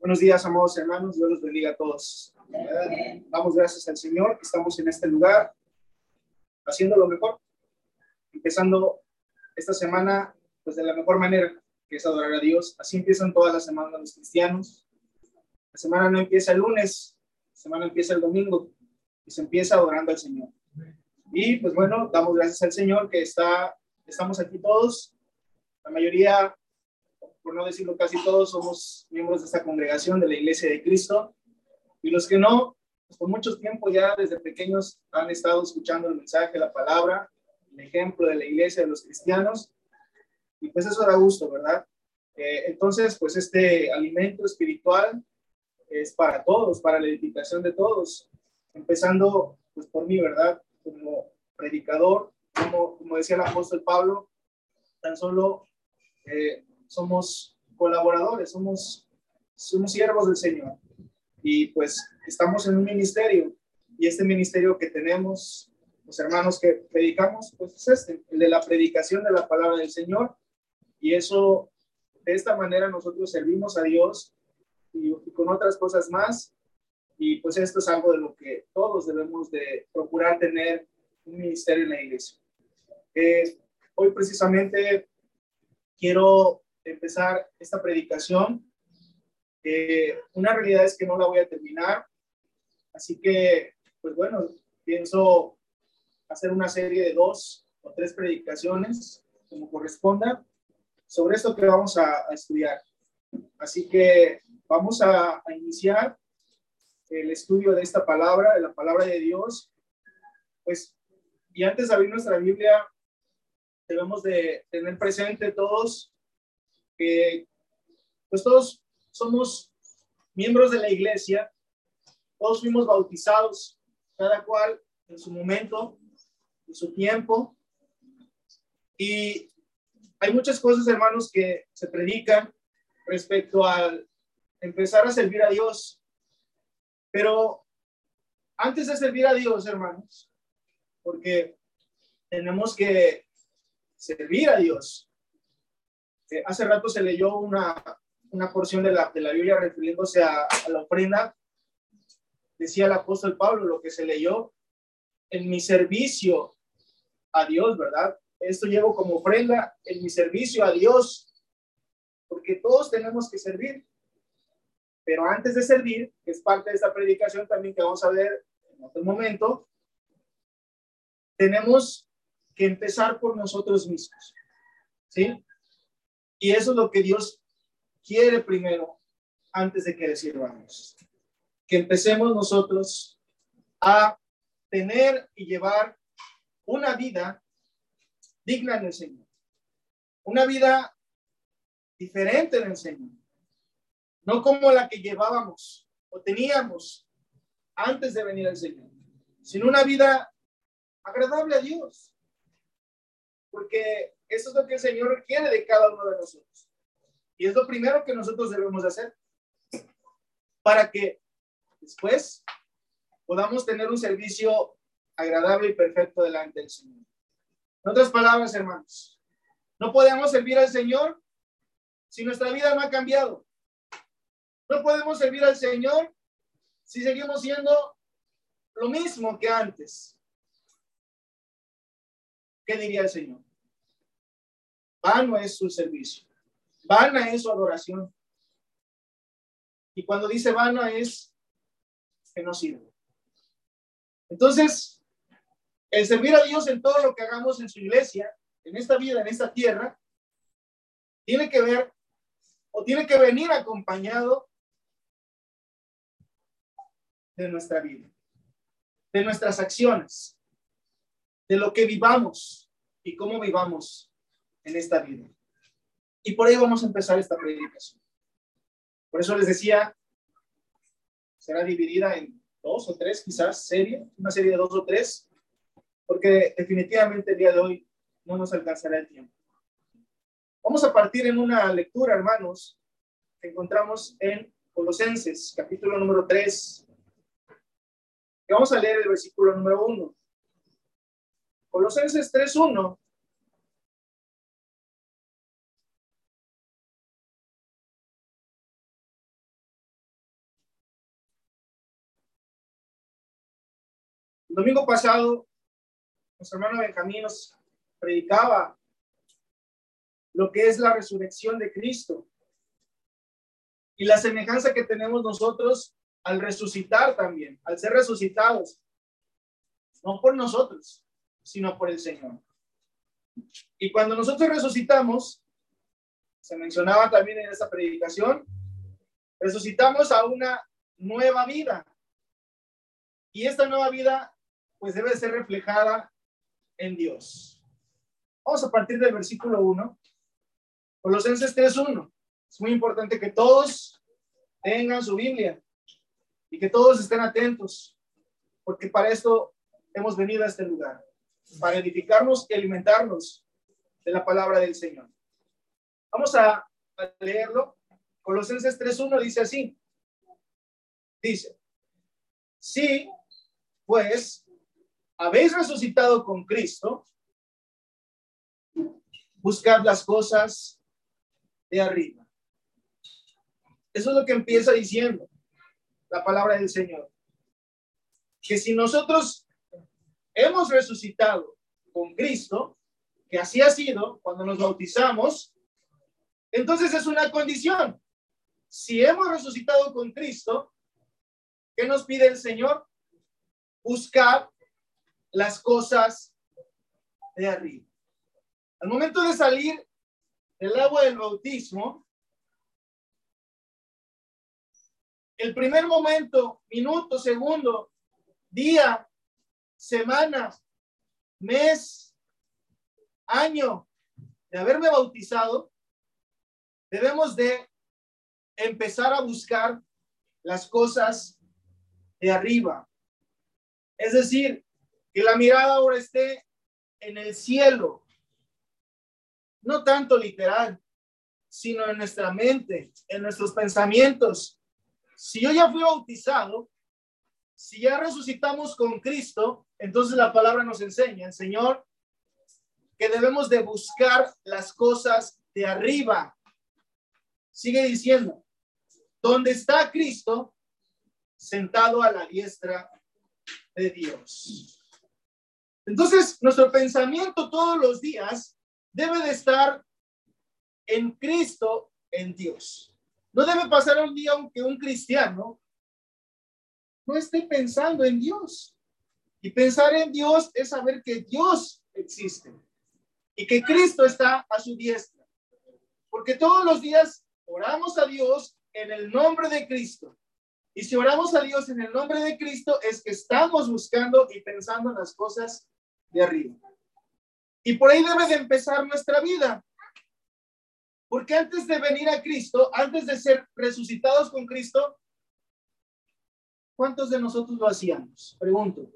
Buenos días, amados hermanos. Dios los bendiga a todos. Damos gracias al Señor que estamos en este lugar haciendo lo mejor, empezando esta semana pues de la mejor manera, que es adorar a Dios. Así empiezan todas las semanas los cristianos. La semana no empieza el lunes, la semana empieza el domingo y se empieza adorando al Señor. Y pues bueno, damos gracias al Señor que está, estamos aquí todos. La mayoría por no decirlo casi todos, somos miembros de esta congregación de la Iglesia de Cristo. Y los que no, pues por mucho tiempo ya desde pequeños han estado escuchando el mensaje, la palabra, el ejemplo de la Iglesia, de los cristianos. Y pues eso da gusto, ¿verdad? Eh, entonces, pues este alimento espiritual es para todos, para la edificación de todos, empezando pues por mí, ¿verdad? Como predicador, como, como decía el apóstol Pablo, tan solo eh, somos colaboradores, somos, somos siervos del Señor. Y pues estamos en un ministerio y este ministerio que tenemos, los hermanos que predicamos, pues es este, el de la predicación de la palabra del Señor. Y eso, de esta manera nosotros servimos a Dios y, con otras cosas más. Y pues esto es algo de lo que todos debemos de procurar tener un ministerio en la iglesia. Eh, hoy precisamente quiero empezar esta predicación. una realidad es que no la voy a terminar, así que, pues bueno, pienso hacer una serie de dos o tres predicaciones, como corresponda, sobre esto que vamos a, estudiar. Así que vamos a, a iniciar el estudio de esta palabra, de la palabra de Dios. Pues, y antes de abrir nuestra Biblia, debemos de tener presente todos pues todos somos miembros de la iglesia, todos fuimos bautizados, cada cual en su momento, en su tiempo. Y hay muchas cosas, hermanos, que se predican respecto al empezar a servir a Dios. Pero antes de servir a Dios, hermanos, porque tenemos que servir a Dios, eh, hace rato se leyó una, una porción de la, de la Biblia refiriéndose a, la ofrenda. Decía el apóstol Pablo lo que se leyó en mi servicio a Dios, ¿verdad? Esto llevo como ofrenda en mi servicio a Dios, porque todos tenemos que servir. Pero antes de servir, que es parte de esta predicación también que vamos a ver en otro momento, tenemos que empezar por nosotros mismos. ¿Sí? Y eso es lo que Dios quiere primero antes de que le sirvamos. Que empecemos nosotros a tener y llevar una vida digna en el Señor. Una vida diferente en el Señor. No como la que llevábamos o teníamos antes de venir al Señor, sino una vida agradable a Dios. Porque eso es lo que el Señor quiere de cada uno de nosotros. Y es lo primero que nosotros debemos de hacer para que después podamos tener un servicio agradable y perfecto delante del Señor. En otras palabras, hermanos, no podemos servir al Señor si nuestra vida no ha cambiado. No podemos servir al Señor si seguimos siendo lo mismo que antes. ¿Qué diría el Señor? Vano es su servicio. Vana es su adoración. Y cuando dice vana es que no sirve. Entonces, el servir a Dios en todo lo que hagamos en su iglesia, en esta vida, en esta tierra, tiene que ver o tiene que venir acompañado de nuestra vida, de nuestras acciones, de lo que vivamos y cómo vivamos en esta vida. Y por ahí vamos a empezar esta predicación. Por eso les decía, será dividida en dos o tres, quizás, serie, una serie de dos o tres, porque definitivamente el día de hoy no nos alcanzará el tiempo. Vamos a partir en una lectura, hermanos, que encontramos en Colosenses, capítulo número 3. Y vamos a leer el versículo número 1. Colosenses 3.1 El domingo pasado, nuestro hermano Benjamín nos predicaba lo que es la resurrección de Cristo y la semejanza que tenemos nosotros al resucitar también, al ser resucitados, no por nosotros, sino por el Señor. Y cuando nosotros resucitamos, se mencionaba también en esa predicación, resucitamos a una nueva vida. Y esta nueva vida, pues debe ser reflejada en Dios. Vamos a partir del versículo 1. Colosenses 3.1. Es muy importante que todos tengan su Biblia y que todos estén atentos, porque para esto hemos venido a este lugar, para edificarnos y alimentarnos de la palabra del Señor. Vamos a, leerlo. Colosenses 3.1 dice así. Dice, sí, pues habéis resucitado con Cristo, buscad las cosas de arriba. Eso es lo que empieza diciendo la palabra del Señor. Que si nosotros hemos resucitado con Cristo, que así ha sido cuando nos bautizamos, entonces es una condición. Si hemos resucitado con Cristo, ¿qué nos pide el Señor? Buscar las cosas de arriba. Al momento de salir del agua del bautismo, el primer momento, minuto, segundo, día, semana, mes, año de haberme bautizado, debemos de empezar a buscar las cosas de arriba. Es decir, que la mirada ahora esté en el cielo, no tanto literal, sino en nuestra mente, en nuestros pensamientos, si yo ya fui bautizado, si ya resucitamos con Cristo, entonces la palabra nos enseña, Señor, que debemos de buscar las cosas de arriba. Sigue diciendo, ¿dónde está Cristo? Sentado a la diestra de Dios. Entonces, nuestro pensamiento todos los días debe de estar en Cristo, en Dios. No debe pasar un día aunque un cristiano no esté pensando en Dios. Y pensar en Dios es saber que Dios existe y que Cristo está a su diestra. Porque todos los días oramos a Dios en el nombre de Cristo. Y si oramos a Dios en el nombre de Cristo es que estamos buscando y pensando en las cosas de arriba. Y por ahí debe de empezar nuestra vida. Porque antes de venir a Cristo, antes de ser resucitados con Cristo, ¿cuántos de nosotros lo hacíamos? Pregunto.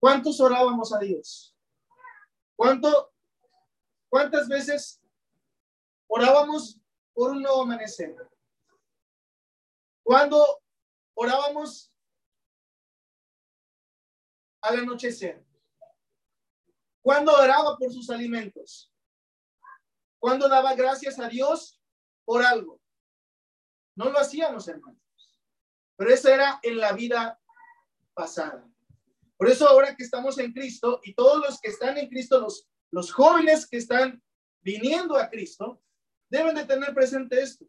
¿Cuántos orábamos a Dios? ¿Cuánto, ¿Cuántas veces orábamos por un nuevo amanecer? ¿Cuándo orábamos al anochecer? ¿Cuándo oraba por sus alimentos? cuando daba gracias a Dios por algo. No lo hacíamos, hermanos. Pero eso era en la vida pasada. Por eso ahora que estamos en Cristo y todos los que están en Cristo, los, los jóvenes que están viniendo a Cristo, deben de tener presente esto.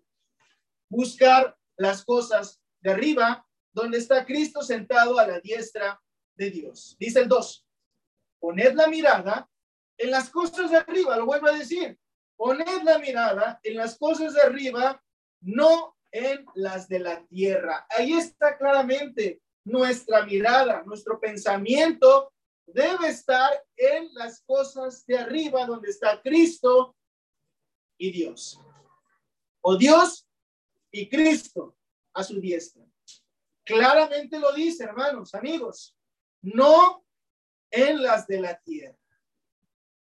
Buscar las cosas de arriba, donde está Cristo sentado a la diestra de Dios. Dice el 2. Poned la mirada en las cosas de arriba, lo vuelvo a decir. Poned la mirada en las cosas de arriba, no en las de la tierra. Ahí está claramente nuestra mirada, nuestro pensamiento debe estar en las cosas de arriba, donde está Cristo y Dios. O Dios y Cristo a su diestra. Claramente lo dice, hermanos, amigos, no en las de la tierra,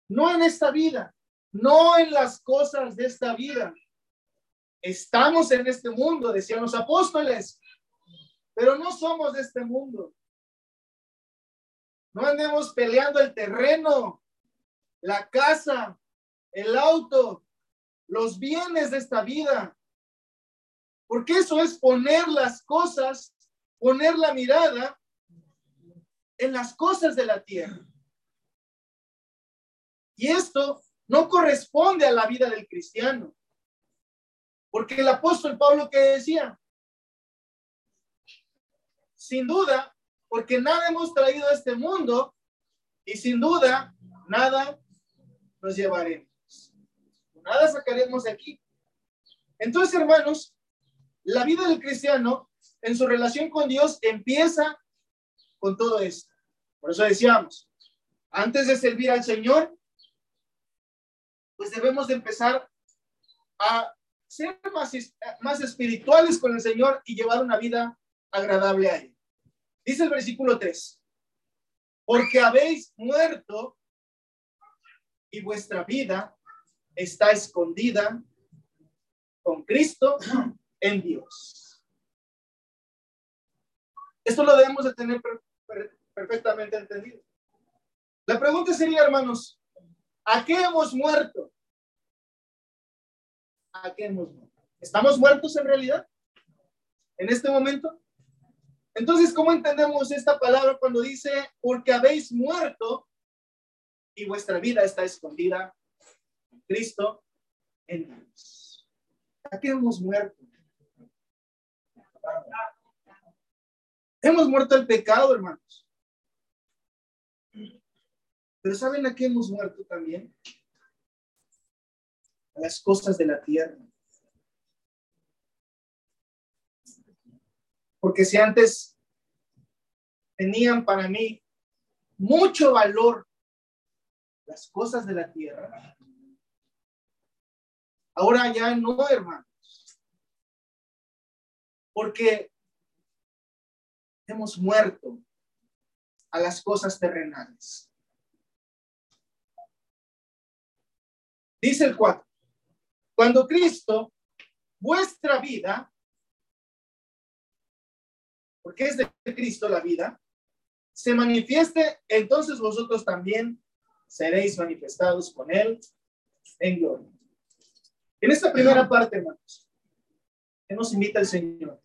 no en esta vida, no en las cosas de esta vida. Estamos en este mundo, decían los apóstoles, pero no somos de este mundo. No andemos peleando el terreno, la casa, el auto, los bienes de esta vida. Porque eso es poner las cosas, poner la mirada en las cosas de la tierra. Y esto no corresponde a la vida del cristiano. Porque el apóstol Pablo que decía, sin duda, porque nada hemos traído a este mundo y sin duda nada nos llevaremos. Nada sacaremos de aquí. Entonces, hermanos, la vida del cristiano en su relación con Dios empieza con todo esto. Por eso decíamos, antes de servir al Señor, pues debemos de empezar a ser más, más espirituales con el Señor y llevar una vida agradable a Él. Dice el versículo 3, porque habéis muerto y vuestra vida está escondida con Cristo en Dios. Esto lo debemos de tener perfectamente entendido. La pregunta sería, hermanos, ¿a qué hemos muerto? ¿A qué hemos muerto? ¿Estamos muertos en realidad? ¿En este momento? Entonces, ¿cómo entendemos esta palabra cuando dice, porque habéis muerto y vuestra vida está escondida en Cristo en Dios? ¿A qué hemos muerto? Hemos muerto el pecado, hermanos. Pero ¿saben a qué hemos muerto también? A las cosas de la tierra. Porque si antes tenían para mí mucho valor las cosas de la tierra, ahora ya no, hermanos. Porque hemos muerto a las cosas terrenales. Dice el 4. Cuando Cristo, vuestra vida, porque es de Cristo la vida, se manifieste, entonces vosotros también seréis manifestados con Él en gloria. En esta primera parte, hermanos, que nos invita el Señor,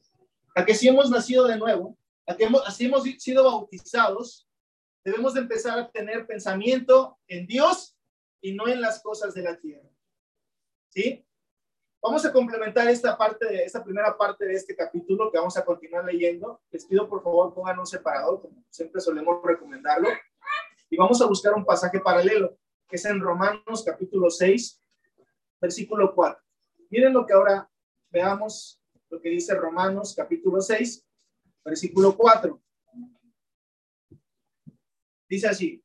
a que si hemos nacido de nuevo, a que hemos, hemos sido bautizados, debemos de empezar a tener pensamiento en Dios y no en las cosas de la tierra. ¿Sí? Vamos a complementar esta parte de esta primera parte de este capítulo que vamos a continuar leyendo. Les pido por favor pongan un separador, como siempre solemos recomendarlo, y vamos a buscar un pasaje paralelo, que es en Romanos capítulo 6, versículo 4. Miren lo que ahora veamos, lo que dice Romanos capítulo 6, versículo 4. Dice así,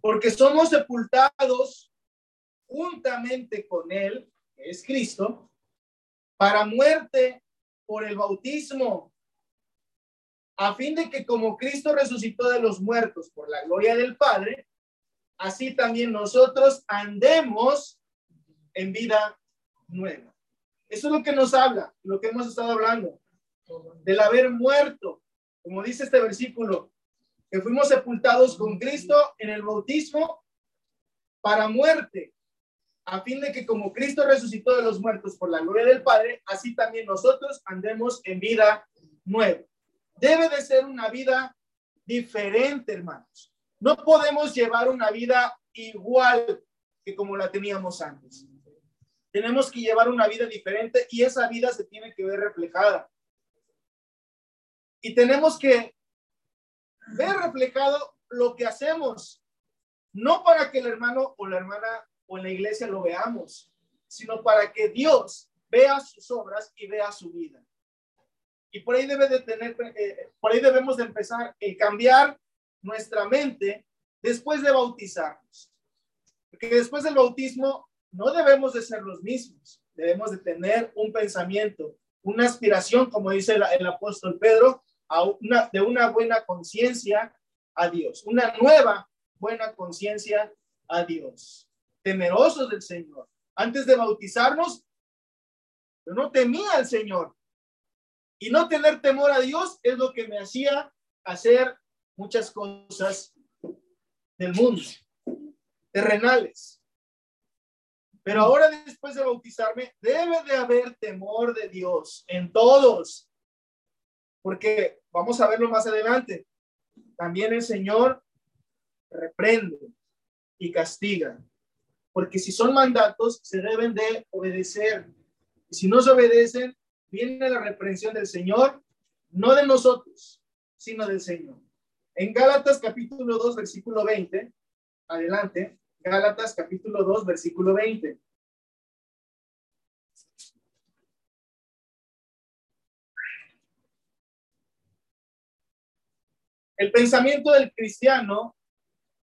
porque somos sepultados juntamente con Él, que es Cristo, para muerte por el bautismo, a fin de que como Cristo resucitó de los muertos por la gloria del Padre, así también nosotros andemos en vida nueva. Eso es lo que nos habla, lo que hemos estado hablando, del haber muerto, como dice este versículo, que fuimos sepultados con Cristo en el bautismo para muerte, a fin de que como Cristo resucitó de los muertos por la gloria del Padre, así también nosotros andemos en vida nueva. Debe de ser una vida diferente, hermanos. No podemos llevar una vida igual que como la teníamos antes. Tenemos que llevar una vida diferente y esa vida se tiene que ver reflejada. Y tenemos que ver reflejado lo que hacemos, no para que el hermano o la hermana o en la iglesia lo veamos, sino para que Dios vea sus obras y vea su vida. Y por ahí debe de tener, eh, por ahí debemos de empezar a cambiar nuestra mente después de bautizarnos. Porque después del bautismo no debemos de ser los mismos, debemos de tener un pensamiento, una aspiración, como dice el apóstol Pedro, de una buena conciencia a Dios, una nueva buena conciencia a Dios, temerosos del Señor. Antes de bautizarnos, no temía al Señor. Y no tener temor a Dios es lo que me hacía hacer muchas cosas del mundo, terrenales. Pero ahora después de bautizarme, debe de haber temor de Dios en todos. Porque vamos a verlo más adelante. También el Señor reprende y castiga, porque si son mandatos, se deben de obedecer. Y si no se obedecen, viene la reprensión del Señor, no de nosotros, sino del Señor. En Gálatas capítulo 2, versículo 20, adelante, Gálatas capítulo 2, versículo 20. El pensamiento del cristiano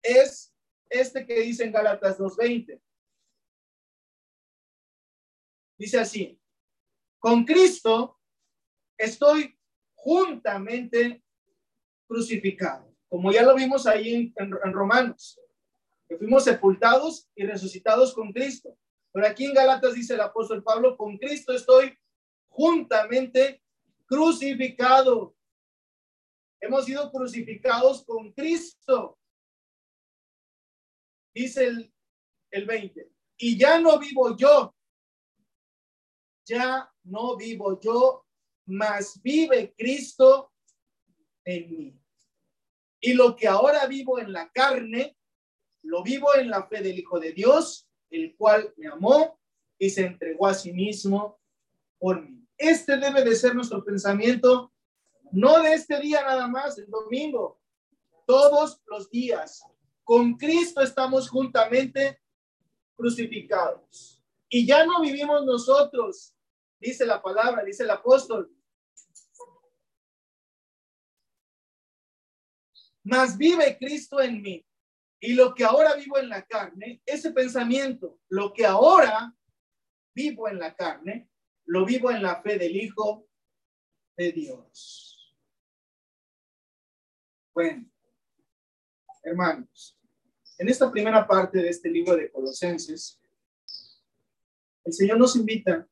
es este que dice en Gálatas 2.20. Dice así, con Cristo estoy juntamente crucificado, como ya lo vimos ahí en, Romanos, que fuimos sepultados y resucitados con Cristo. Pero aquí en Gálatas dice el apóstol Pablo, con Cristo estoy juntamente crucificado. Hemos sido crucificados con Cristo. Dice el, el 20. Y ya no vivo yo. Ya no vivo yo, mas vive Cristo en mí. Y lo que ahora vivo en la carne, lo vivo en la fe del Hijo de Dios, el cual me amó y se entregó a sí mismo por mí. Este debe de ser nuestro pensamiento no de este día nada más, el domingo, todos los días. Con Cristo estamos juntamente crucificados. Y ya no vivimos nosotros, dice la palabra, dice el apóstol. Mas vive Cristo en mí. Y lo que ahora vivo en la carne, ese pensamiento, lo que ahora vivo en la carne, lo vivo en la fe del Hijo de Dios. Bueno, hermanos, en esta primera parte de este libro de Colosenses, el Señor nos invita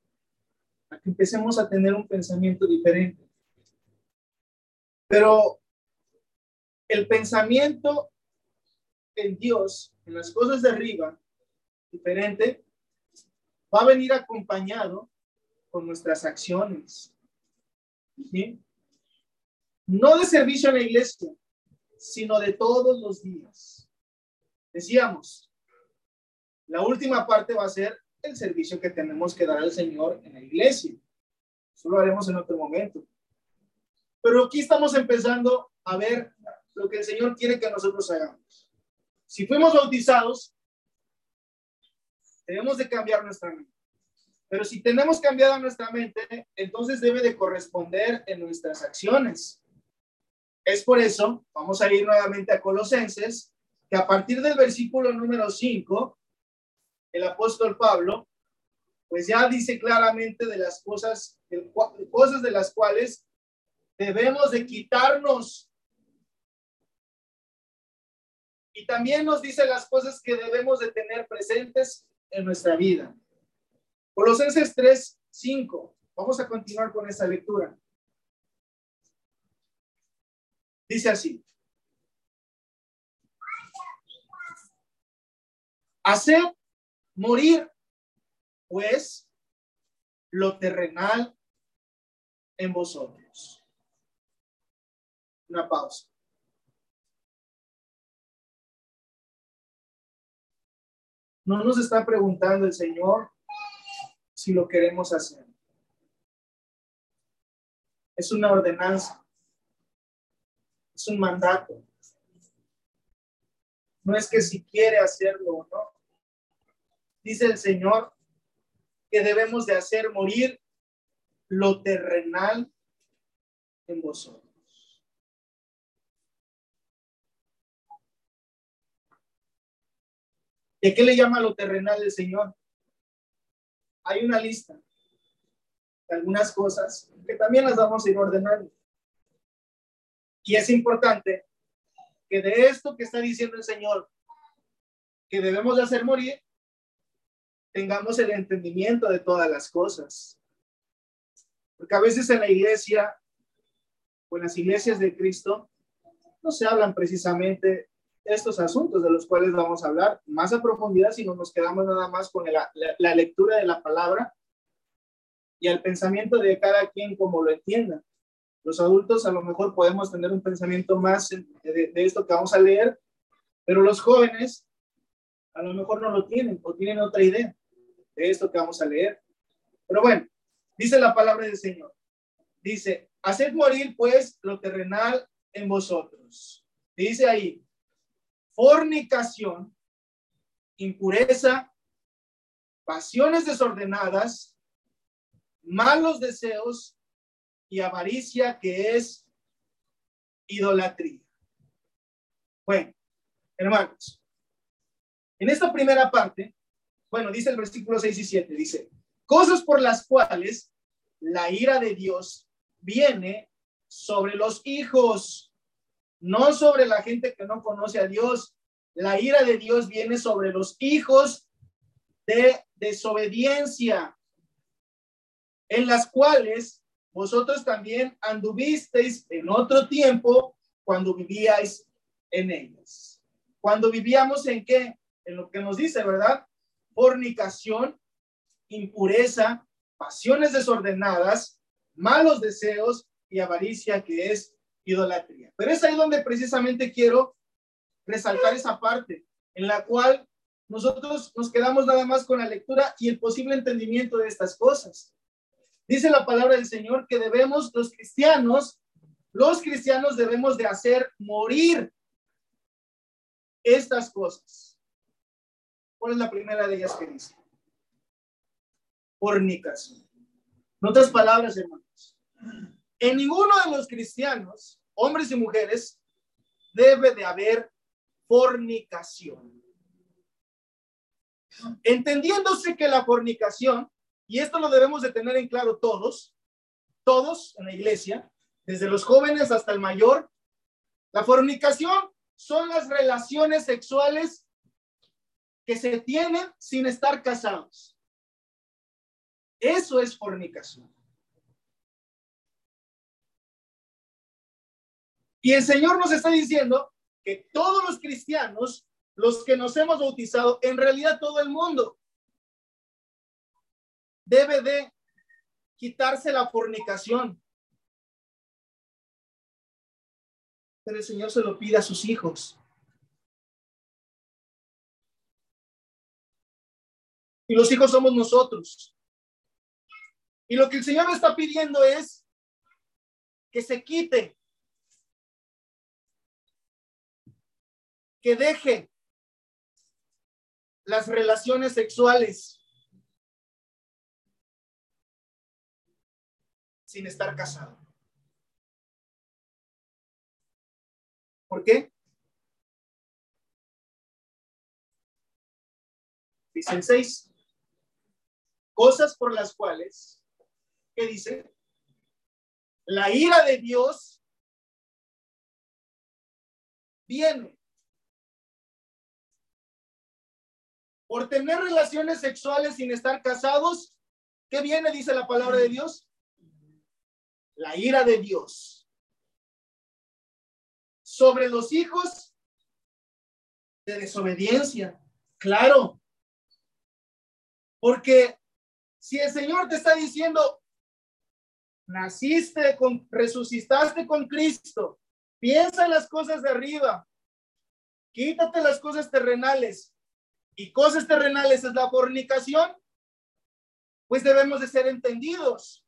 a que empecemos a tener un pensamiento diferente. Pero el pensamiento en Dios, en las cosas de arriba, diferente, va a venir acompañado con nuestras acciones. No de servicio a la iglesia, sino de todos los días. Decíamos, la última parte va a ser el servicio que tenemos que dar al Señor en la iglesia. Eso lo haremos en otro momento. Pero aquí estamos empezando a ver lo que el Señor quiere que nosotros hagamos. Si fuimos bautizados, tenemos de cambiar nuestra mente. Pero si tenemos cambiada nuestra mente, entonces debe de corresponder en nuestras acciones. Es por eso, vamos a ir nuevamente a Colosenses, que a partir del versículo número 5, el apóstol Pablo, pues ya dice claramente de las cosas, de cosas de las cuales debemos de quitarnos. Y también nos dice las cosas que debemos de tener presentes en nuestra vida. Colosenses 3, 5. Vamos a continuar con esta lectura. Dice así. Hacer morir, pues, lo terrenal en vosotros. Una pausa. No nos está preguntando el Señor si lo queremos hacer. Es una ordenanza. Es un mandato. No es que si quiere hacerlo o no. Dice el Señor que debemos de hacer morir lo terrenal en vosotros. ¿Y qué le llama lo terrenal el Señor? Hay una lista de algunas cosas que también las vamos a ir ordenando. Y es importante que de esto que está diciendo el Señor, que debemos de hacer morir, tengamos el entendimiento de todas las cosas. Porque a veces en la iglesia o en las iglesias de Cristo no se hablan precisamente estos asuntos de los cuales vamos a hablar más a profundidad si no nos quedamos nada más con la, la lectura de la palabra y el pensamiento de cada quien como lo entienda. Los adultos a lo mejor podemos tener un pensamiento más de, de esto que vamos a leer, pero los jóvenes a lo mejor no lo tienen o tienen otra idea de esto que vamos a leer. Pero bueno, dice la palabra del Señor. Dice, haced morir pues lo terrenal en vosotros. Dice ahí, fornicación, impureza, pasiones desordenadas, malos deseos y avaricia que es idolatría. Bueno, hermanos, en esta primera parte, bueno, dice el versículo 6 y 7, dice, cosas por las cuales la ira de Dios viene sobre los hijos, no sobre la gente que no conoce a Dios. La ira de Dios viene sobre los hijos de desobediencia, en las cuales vosotros también anduvisteis en otro tiempo cuando vivíais en ellas. Cuando vivíamos en qué? En lo que nos dice, ¿verdad? Fornicación, impureza, pasiones desordenadas, malos deseos y avaricia que es idolatría. Pero es ahí donde precisamente quiero resaltar esa parte en la cual nosotros nos quedamos nada más con la lectura y el posible entendimiento de estas cosas. Dice la palabra del Señor que debemos, los cristianos, los cristianos debemos de hacer morir estas cosas. ¿Cuál es la primera de ellas que dice? Fornicación. En otras palabras, hermanos, en ninguno de los cristianos, hombres y mujeres, debe de haber fornicación. Entendiéndose que la fornicación, y esto lo debemos de tener en claro todos, todos en la iglesia, desde los jóvenes hasta el mayor, la fornicación son las relaciones sexuales que se tienen sin estar casados. Eso es fornicación. Y el Señor nos está diciendo que todos los cristianos, los que nos hemos bautizado, en realidad todo el mundo, debe de quitarse la fornicación. Pero el Señor se lo pide a sus hijos. Y los hijos somos nosotros. Y lo que el Señor está pidiendo es que se quite, que deje las relaciones sexuales sin estar casado. ¿Por qué? Dicen seis cosas por las cuales ¿qué dice? La ira de Dios viene por tener relaciones sexuales sin estar casados. ¿Qué viene? Dice la palabra de Dios. La ira de Dios sobre los hijos de desobediencia. Claro. Porque si el Señor te está diciendo, naciste, con, resucitaste con Cristo, piensa en las cosas de arriba, quítate las cosas terrenales y cosas terrenales es la fornicación, pues debemos de ser entendidos.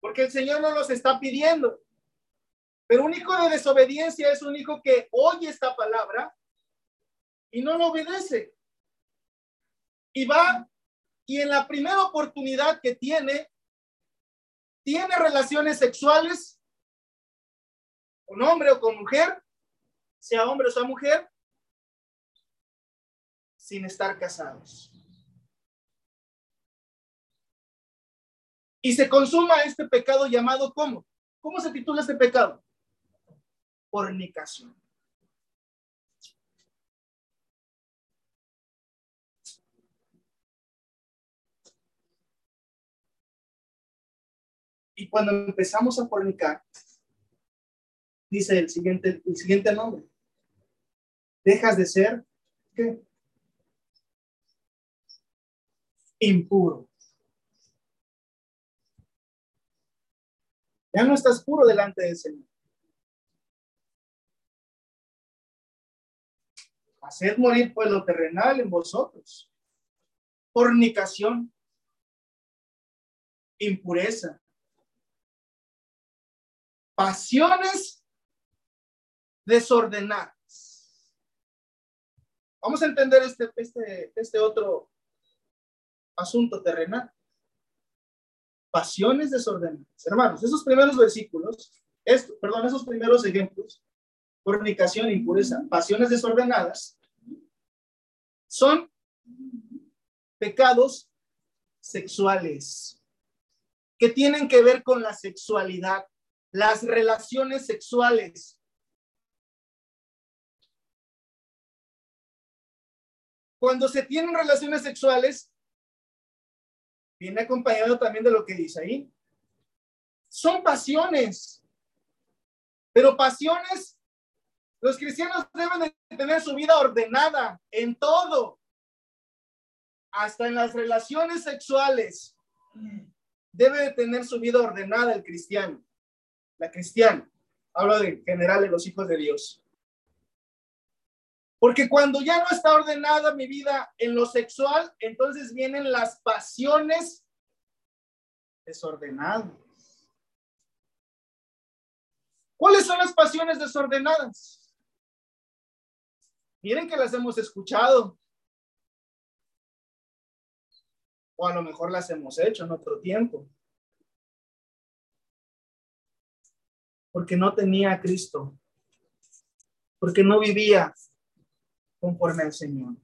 Porque el Señor no los está pidiendo. Pero un hijo de desobediencia es un hijo que oye esta palabra y no lo obedece. Y va y en la primera oportunidad que tiene, tiene relaciones sexuales con hombre o con mujer, sea hombre o sea mujer, sin estar casados. Y se consuma este pecado llamado ¿cómo? ¿Cómo se titula este pecado? Fornicación. Y cuando empezamos a fornicar, dice el siguiente, el siguiente nombre, dejas de ser, ¿qué? Impuro. Ya no estás puro delante del Señor. Haced morir pues lo terrenal en vosotros. Fornicación, impureza, pasiones desordenadas. Vamos a entender este, este, este otro asunto terrenal. Pasiones desordenadas. Hermanos, esos primeros versículos, esto, perdón, esos primeros ejemplos, fornicación, impureza, pasiones desordenadas, son pecados sexuales que tienen que ver con la sexualidad, las relaciones sexuales. Cuando se tienen relaciones sexuales, viene acompañado también de lo que dice ahí. Son pasiones, pero pasiones, los cristianos deben de tener su vida ordenada en todo, hasta en las relaciones sexuales. Debe de tener su vida ordenada el cristiano, la cristiana. Hablo de general de los hijos de Dios. Porque cuando ya no está ordenada mi vida en lo sexual, entonces vienen las pasiones desordenadas. ¿Cuáles son las pasiones desordenadas? Miren que las hemos escuchado. O a lo mejor las hemos hecho en otro tiempo. Porque no tenía a Cristo. Porque no vivía conforme al Señor.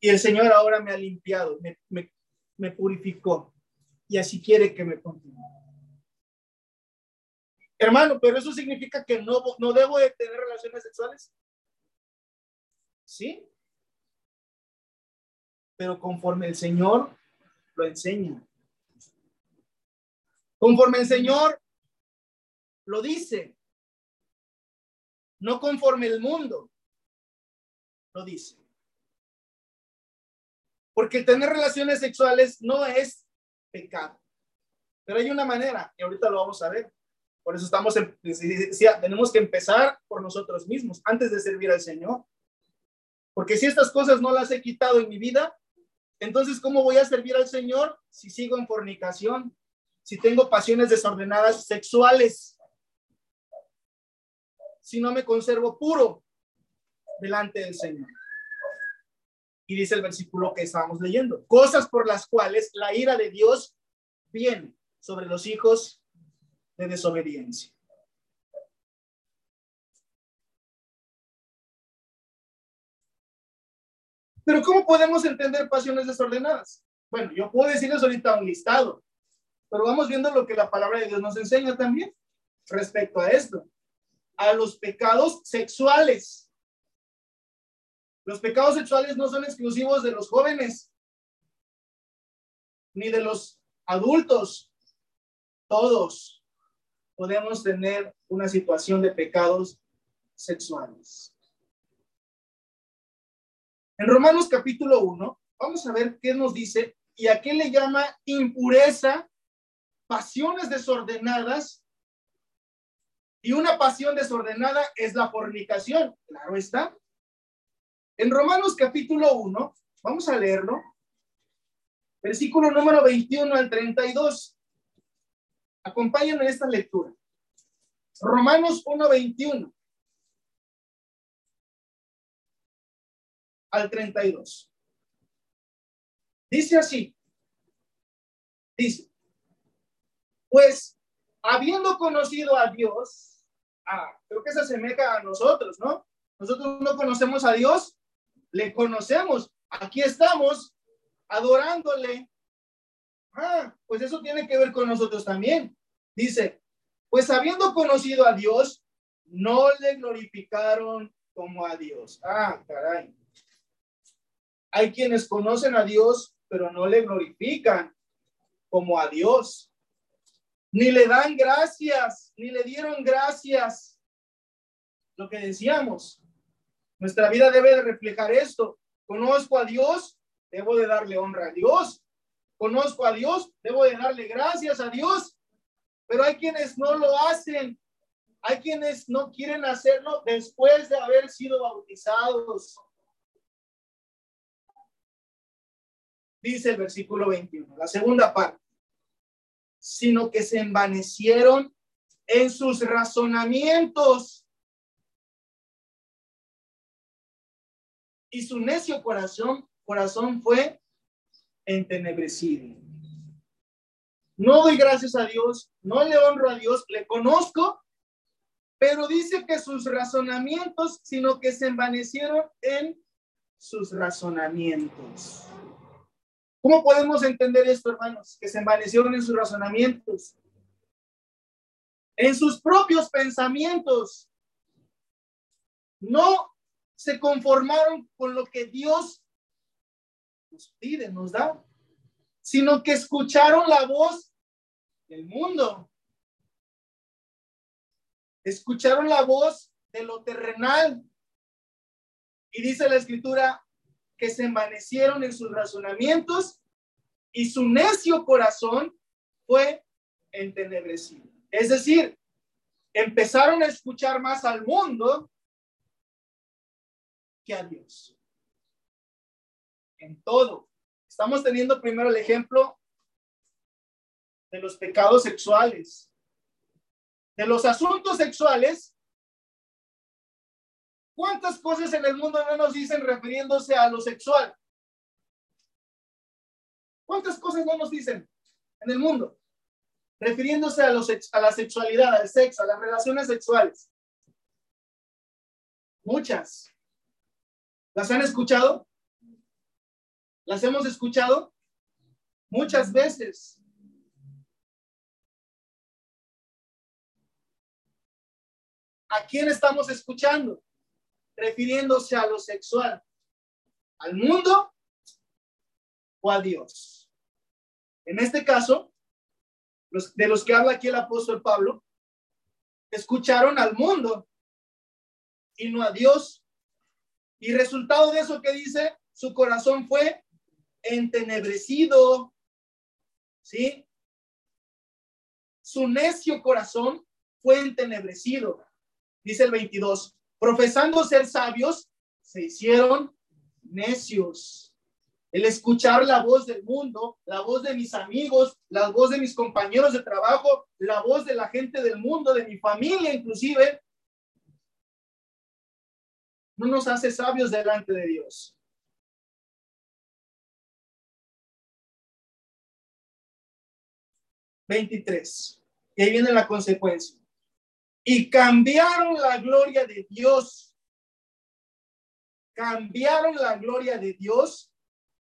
Y el Señor ahora me ha limpiado, me, purificó y así quiere que me continúe. Hermano, pero eso significa que no, no debo de tener relaciones sexuales. ¿Sí? Pero conforme el Señor lo enseña. Conforme el Señor lo dice no conforme el mundo, lo dice. Porque tener relaciones sexuales no es pecado. Pero hay una manera, y ahorita lo vamos a ver. Por eso estamos, en, tenemos que empezar por nosotros mismos antes de servir al Señor. Porque si estas cosas no las he quitado en mi vida, entonces, ¿cómo voy a servir al Señor si sigo en fornicación? Si tengo pasiones desordenadas sexuales si no me conservo puro delante del Señor. Y dice el versículo que estábamos leyendo, cosas por las cuales la ira de Dios viene sobre los hijos de desobediencia. Pero ¿cómo podemos entender pasiones desordenadas? Bueno, yo puedo decirles ahorita un listado, pero vamos viendo lo que la palabra de Dios nos enseña también respecto a esto a los pecados sexuales. Los pecados sexuales no son exclusivos de los jóvenes, ni de los adultos. Todos podemos tener una situación de pecados sexuales. En Romanos capítulo 1, vamos a ver qué nos dice y a qué le llama impureza, pasiones desordenadas y una pasión desordenada es la fornicación. Claro está. En Romanos capítulo 1, vamos a leerlo. Versículo número 21 al 32. Acompáñenme en esta lectura. Romanos 1, 21 al 32. Dice así. Dice, pues habiendo conocido a Dios, Creo que se asemeja a nosotros, ¿no? Nosotros no conocemos a Dios, le conocemos. Aquí estamos adorándole. Ah, pues eso tiene que ver con nosotros también. Dice, pues habiendo conocido a Dios, no le glorificaron como a Dios. Ah, caray. Hay quienes conocen a Dios, pero no le glorifican como a Dios ni le dan gracias, ni le dieron gracias. Lo que decíamos, nuestra vida debe de reflejar esto. Conozco a Dios, debo de darle honra a Dios. conozco a Dios, debo de darle gracias a Dios, pero hay quienes no lo hacen. Hay quienes no quieren hacerlo después de haber sido bautizados. Dice el versículo 21, la segunda parte, sino que se envanecieron en sus razonamientos y su necio corazón, corazón fue entenebrecido. No doy gracias a Dios, no le honro a Dios, le conozco, pero dice que sus razonamientos, sino que se envanecieron en sus razonamientos. ¿Cómo podemos entender esto, hermanos? Que se envanecieron en sus razonamientos, en sus propios pensamientos. No se conformaron con lo que Dios nos pide, nos da, sino que escucharon la voz del mundo. Escucharon la voz de lo terrenal. Y dice la escritura que se envanecieron en sus razonamientos y su necio corazón fue entenebrecido. Es decir, empezaron a escuchar más al mundo que a Dios. En todo. Estamos teniendo primero el ejemplo de los pecados sexuales. De los asuntos sexuales. ¿Cuántas cosas en el mundo no nos dicen refiriéndose a lo sexual? ¿Cuántas cosas no nos dicen en el mundo? Refiriéndose a, los, a la sexualidad, al sexo, a las relaciones sexuales. Muchas. ¿Las han escuchado? ¿Las hemos escuchado? Muchas veces. ¿A quién estamos escuchando? Refiriéndose a lo sexual. ¿Al mundo o a Dios? En este caso, los, de los que habla aquí el apóstol Pablo, escucharon al mundo y no a Dios. Y resultado de eso que dice, su corazón fue entenebrecido. ¿Sí? Su necio corazón fue entenebrecido. Dice el 22, profesando ser sabios, se hicieron necios. El escuchar la voz del mundo, la voz de mis amigos, la voz de mis compañeros de trabajo, la voz de la gente del mundo, de mi familia inclusive, no nos hace sabios delante de Dios. Veintitrés. Y ahí viene la consecuencia. Y cambiaron la gloria de Dios. Cambiaron la gloria de Dios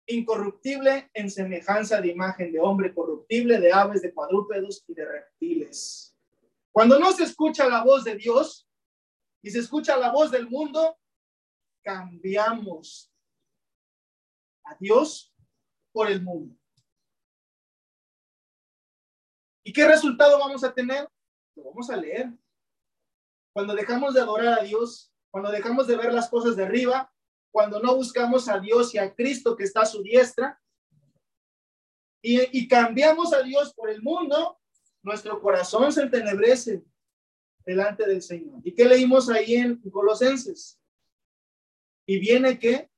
incorruptible en semejanza de imagen de hombre corruptible, de aves, de cuadrúpedos y de reptiles. Cuando no se escucha la voz de Dios y se escucha la voz del mundo, cambiamos a Dios por el mundo. ¿Y qué resultado vamos a tener? Lo vamos a leer. Cuando dejamos de adorar a Dios, cuando dejamos de ver las cosas de arriba, cuando no buscamos a Dios y a Cristo que está a su diestra, y, cambiamos a Dios por el mundo, nuestro corazón se entenebrece delante del Señor. ¿Y qué leímos ahí en Colosenses? Y viene que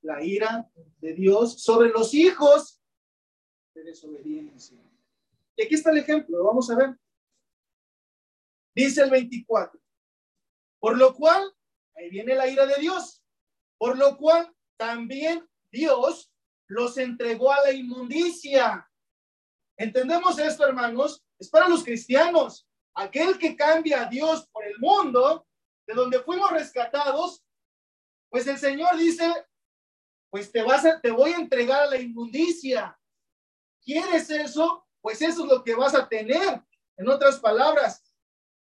la ira de Dios sobre los hijos de desobediencia. Y aquí está el ejemplo, vamos a ver. Dice el 24. Por lo cual, ahí viene la ira de Dios. Por lo cual también Dios los entregó a la inmundicia. ¿Entendemos esto, hermanos? Es para los cristianos. Aquel que cambia a Dios por el mundo, de donde fuimos rescatados, pues el Señor dice, pues te vas a, te voy a entregar a la inmundicia. ¿Quieres eso? Pues eso es lo que vas a tener. En otras palabras,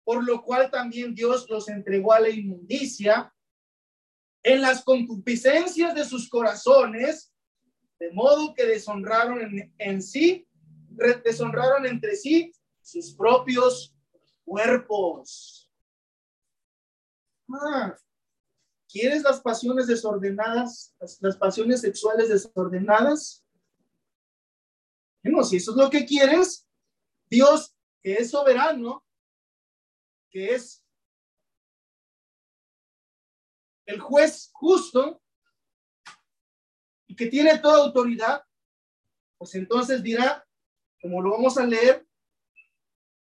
por lo cual también Dios los entregó a la inmundicia en las concupiscencias de sus corazones, de modo que deshonraron en, en sí, deshonraron entre sí sus propios cuerpos. Ah, ¿Quieres las pasiones desordenadas, las, pasiones sexuales desordenadas? Bueno, si eso es lo que quieres, Dios, que es soberano, que es el juez justo y que tiene toda autoridad, pues entonces dirá, como lo vamos a leer,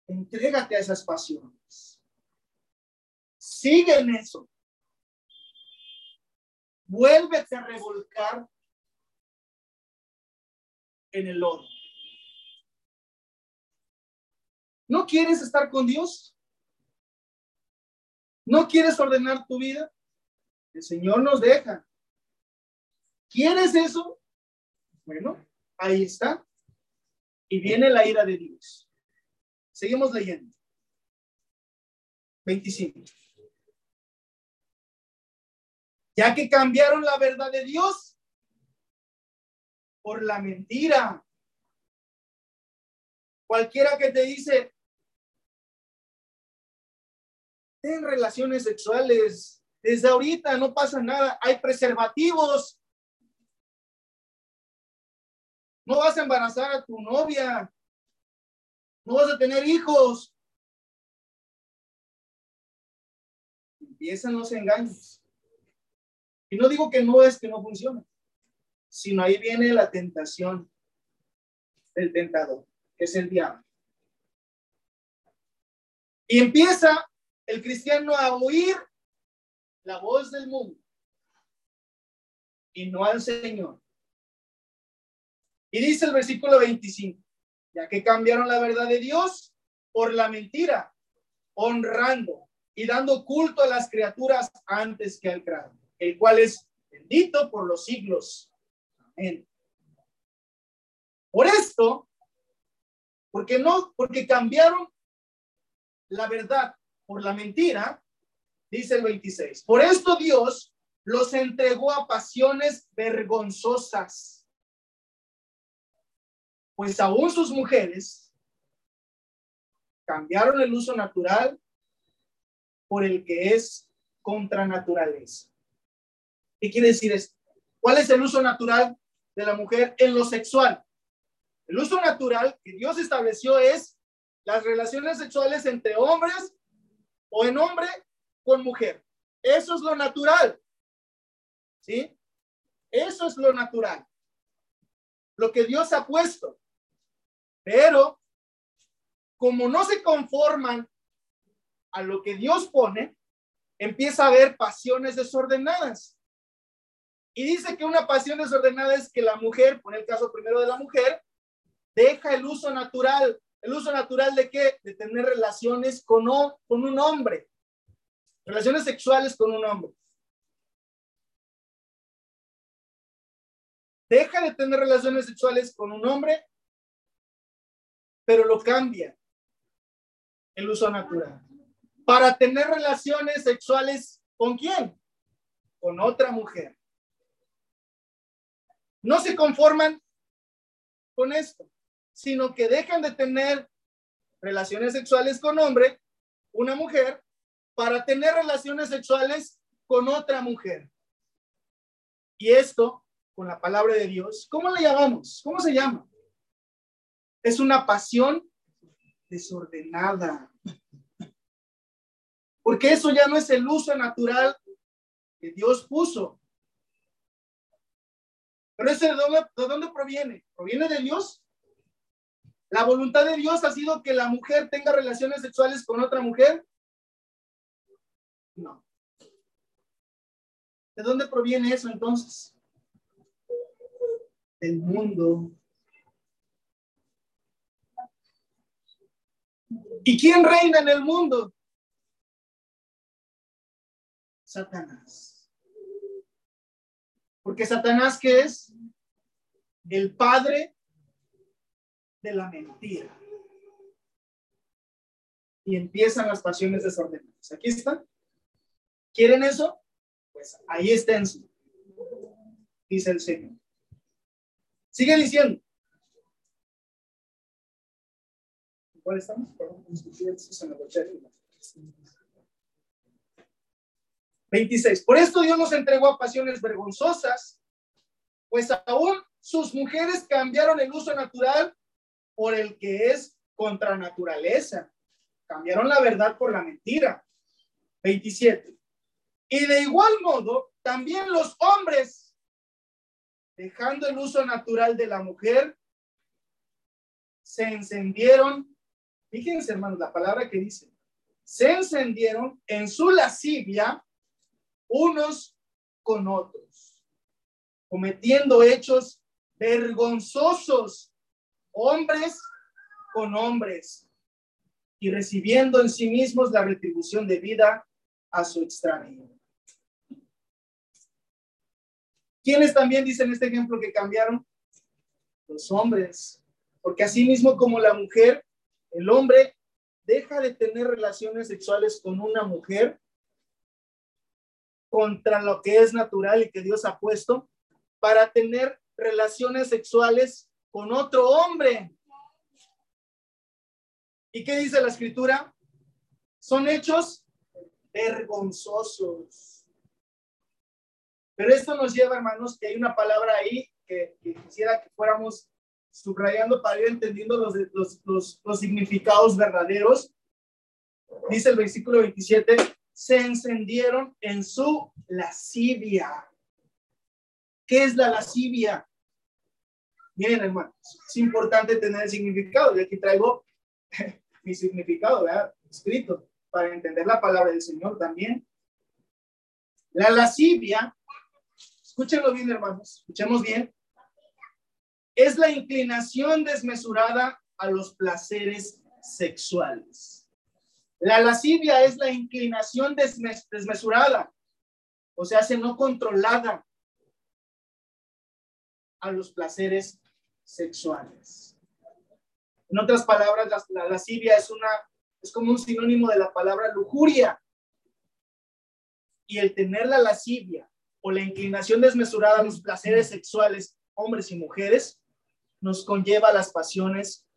entrégate a esas pasiones. Sigue en eso. Vuélvete a revolcar en el lodo. ¿No quieres estar con Dios? ¿No quieres ordenar tu vida? El Señor nos deja. ¿Quieres eso? Bueno, ahí está. Y viene la ira de Dios. Seguimos leyendo. 25. Ya que cambiaron la verdad de Dios por la mentira. Cualquiera que te dice, ten relaciones sexuales desde ahorita, no pasa nada, hay preservativos. No vas a embarazar a tu novia, no vas a tener hijos. Empiezan los engaños. Y no digo que no es que no funcione sino ahí viene la tentación del tentador, que es el diablo. Y empieza el cristiano a oír la voz del mundo y no al Señor. Y dice el versículo 25, ya que cambiaron la verdad de Dios por la mentira, honrando y dando culto a las criaturas antes que al creador, el cual es bendito por los siglos. Por esto, porque no, porque cambiaron la verdad por la mentira, dice el 26. Por esto Dios los entregó a pasiones vergonzosas, pues aún sus mujeres cambiaron el uso natural por el que es contra naturaleza. ¿Qué quiere decir esto? ¿Cuál es el uso natural? de la mujer en lo sexual. El uso natural que Dios estableció es las relaciones sexuales entre hombres o en hombre con mujer. Eso es lo natural. ¿Sí? Eso es lo natural. Lo que Dios ha puesto. Pero como no se conforman a lo que Dios pone, empieza a haber pasiones desordenadas. Y dice que una pasión desordenada es que la mujer, pone el caso primero de la mujer, deja el uso natural. ¿El uso natural de qué? De tener relaciones con, un hombre. Relaciones sexuales con un hombre. Deja de tener relaciones sexuales con un hombre, pero lo cambia el uso natural. Para tener relaciones sexuales con quién? Con otra mujer no se conforman con esto, sino que dejan de tener relaciones sexuales con hombre, una mujer, para tener relaciones sexuales con otra mujer. Y esto, con la palabra de Dios, ¿cómo le llamamos? ¿Cómo se llama? Es una pasión desordenada. Porque eso ya no es el uso natural que Dios puso. Pero ese de dónde, de dónde proviene? ¿Proviene de Dios? ¿La voluntad de Dios ha sido que la mujer tenga relaciones sexuales con otra mujer? No. ¿De dónde proviene eso entonces? Del mundo. ¿Y quién reina en el mundo? Satanás. Porque Satanás, ¿qué es? El padre de la mentira. Y empiezan las pasiones desordenadas. Aquí está. ¿Quieren eso? Pues ahí estén, dice el Señor. Sigue diciendo. ¿Cuál estamos? 26. Por esto Dios nos entregó a pasiones vergonzosas, pues aún sus mujeres cambiaron el uso natural por el que es contra naturaleza. Cambiaron la verdad por la mentira. 27. Y de igual modo, también los hombres, dejando el uso natural de la mujer, se encendieron. Fíjense, hermanos, la palabra que dice, se encendieron en su lascivia unos con otros, cometiendo hechos vergonzosos, hombres con hombres, y recibiendo en sí mismos la retribución de vida a su extraño. ¿Quiénes también dicen este ejemplo que cambiaron? Los hombres. Porque así mismo como la mujer, el hombre deja de tener relaciones sexuales con una mujer contra lo que es natural y que Dios ha puesto para tener relaciones sexuales con otro hombre. ¿Y qué dice la escritura? Son hechos vergonzosos. Pero esto nos lleva, hermanos, que hay una palabra ahí que, quisiera que fuéramos subrayando para ir entendiendo los, los, los, los significados verdaderos. Dice el versículo 27, se encendieron en su lascivia. ¿Qué es la lascivia? Miren, hermanos, es importante tener el significado. Y aquí traigo mi significado, ¿verdad? Escrito, para entender la palabra del Señor también. La lascivia, escúchenlo bien, hermanos, escuchemos bien, es la inclinación desmesurada a los placeres sexuales. La lascivia es la inclinación desmesurada, o sea, se no controlada a los placeres sexuales. En otras palabras, la, lascivia es una es como un sinónimo de la palabra lujuria. Y el tener la lascivia o la inclinación desmesurada a los placeres sexuales, hombres y mujeres, nos conlleva las pasiones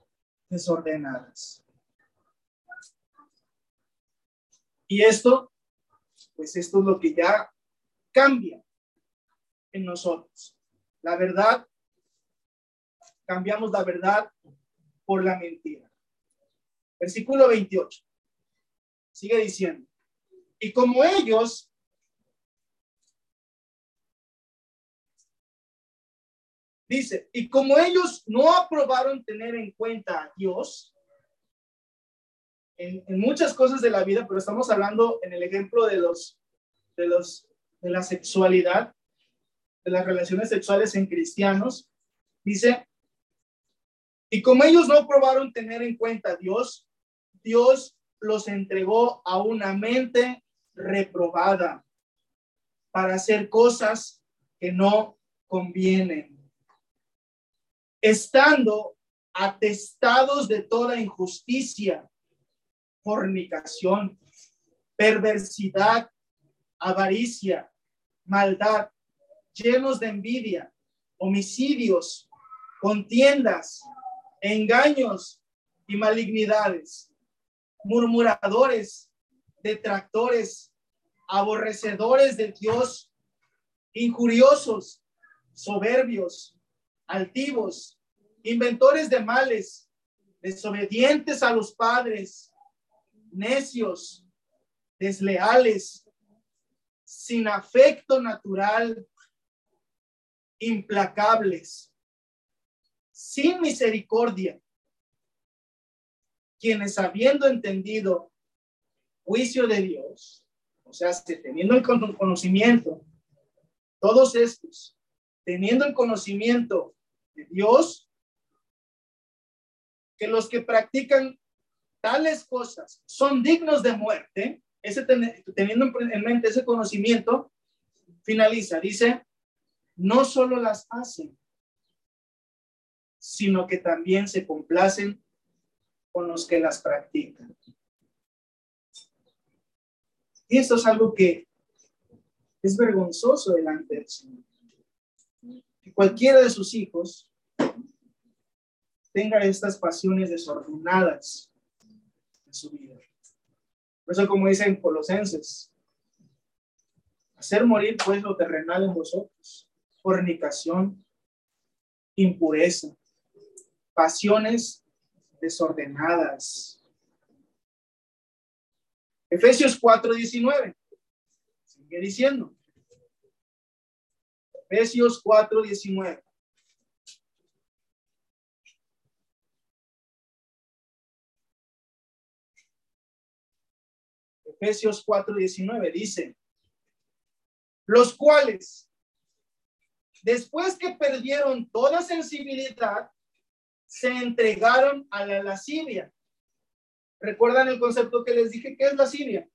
desordenadas. Y esto, pues esto es lo que ya cambia en nosotros. La verdad, cambiamos la verdad por la mentira. Versículo 28. Sigue diciendo. Y como ellos dice, y como ellos no aprobaron tener en cuenta a Dios, en, muchas cosas de la vida, pero estamos hablando en el ejemplo de los, de los, de la sexualidad, de las relaciones sexuales en cristianos, dice, y como ellos no probaron tener en cuenta a Dios, Dios los entregó a una mente reprobada para hacer cosas que no convienen, estando atestados de toda injusticia fornicación, perversidad, avaricia, maldad, llenos de envidia, homicidios, contiendas, engaños y malignidades, murmuradores, detractores, aborrecedores de Dios, injuriosos, soberbios, altivos, inventores de males, desobedientes a los padres, necios, desleales, sin afecto natural, implacables, sin misericordia, quienes habiendo entendido juicio de Dios, o sea, teniendo el conocimiento, todos estos, teniendo el conocimiento de Dios, que los que practican tales cosas son dignos de muerte, ese teniendo en mente ese conocimiento, finaliza, dice, no solo las hacen, sino que también se complacen con los que las practican. Y esto es algo que es vergonzoso delante del Señor. Que cualquiera de sus hijos tenga estas pasiones desordenadas en su vida. Por eso, como dicen Colosenses, hacer morir pues lo terrenal en vosotros, fornicación, impureza, pasiones desordenadas. Efesios 4:19. Sigue diciendo. Efesios 4:19. Efesios 4:19 dice, los cuales, después que perdieron toda sensibilidad, se entregaron a la lascivia. ¿Recuerdan el concepto que les dije? ¿Qué es lascivia?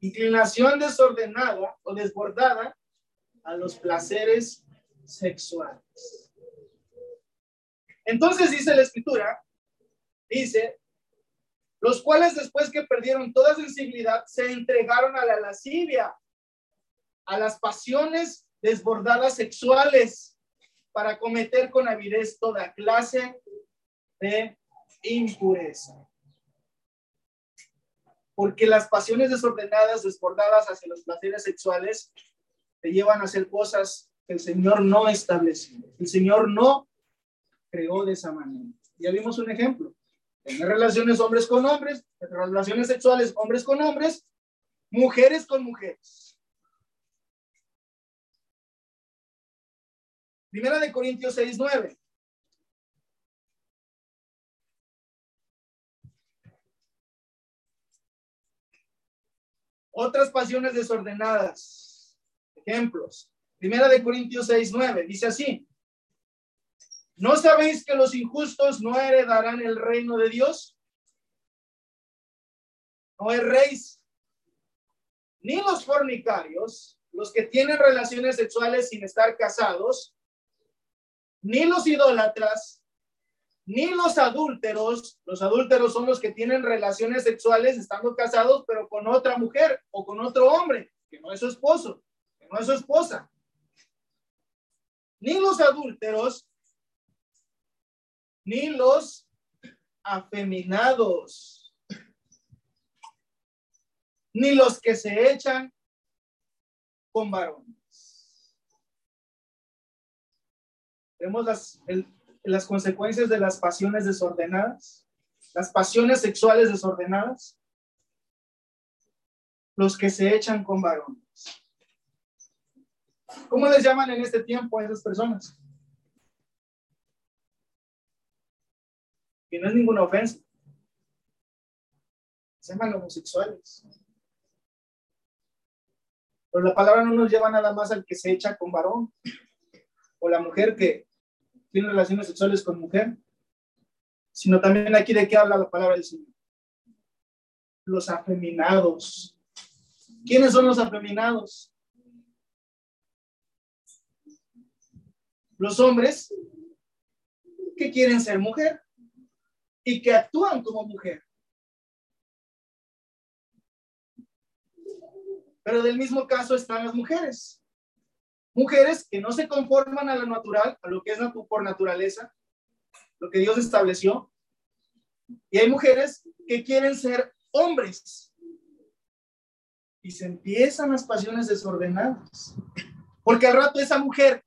Inclinación desordenada o desbordada a los placeres sexuales. Entonces dice la escritura, dice, los cuales después que perdieron toda sensibilidad se entregaron a la lascivia, a las pasiones desbordadas sexuales para cometer con avidez toda clase de impureza. Porque las pasiones desordenadas, desbordadas hacia los placeres sexuales, te llevan a hacer cosas que el Señor no estableció. El Señor no creó de esa manera. Ya vimos un ejemplo. Tener relaciones hombres con hombres, relaciones sexuales hombres con hombres, mujeres con mujeres. Primera de Corintios 6, 9. Otras pasiones desordenadas. Ejemplos. Primera de Corintios 6, 9. Dice así. ¿No sabéis que los injustos no heredarán el reino de Dios? No erréis. Ni los fornicarios, los que tienen relaciones sexuales sin estar casados, ni los idólatras, ni los adúlteros. Los adúlteros son los que tienen relaciones sexuales estando casados, pero con otra mujer o con otro hombre, que no es su esposo, que no es su esposa. Ni los adúlteros, ni los afeminados, ni los que se echan con varones. Vemos las, las consecuencias de las pasiones desordenadas, las pasiones sexuales desordenadas, los que se echan con varones. ¿Cómo les llaman en este tiempo a esas personas? no es ninguna ofensa. Se llaman homosexuales. Pero la palabra no nos lleva nada más al que se echa con varón o la mujer que tiene relaciones sexuales con mujer, sino también aquí de qué habla la palabra del Señor. Los afeminados. ¿Quiénes son los afeminados? Los hombres que quieren ser mujer y que actúan como mujer. Pero del mismo caso están las mujeres. Mujeres que no se conforman a lo natural, a lo que es por naturaleza, lo que Dios estableció. Y hay mujeres que quieren ser hombres. Y se empiezan las pasiones desordenadas. Porque al rato esa mujer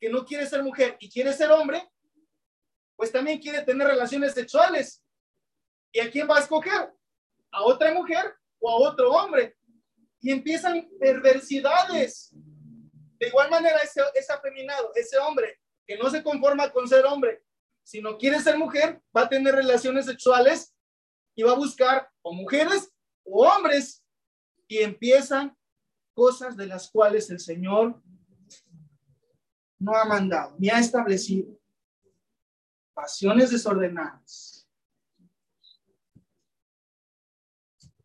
que no quiere ser mujer y quiere ser hombre, pues también quiere tener relaciones sexuales. ¿Y a quién va a escoger? ¿A otra mujer o a otro hombre? Y empiezan perversidades. De igual manera, ese, ese afeminado, ese hombre que no se conforma con ser hombre, sino quiere ser mujer, va a tener relaciones sexuales y va a buscar o mujeres o hombres. Y empiezan cosas de las cuales el Señor no ha mandado ni ha establecido pasiones desordenadas.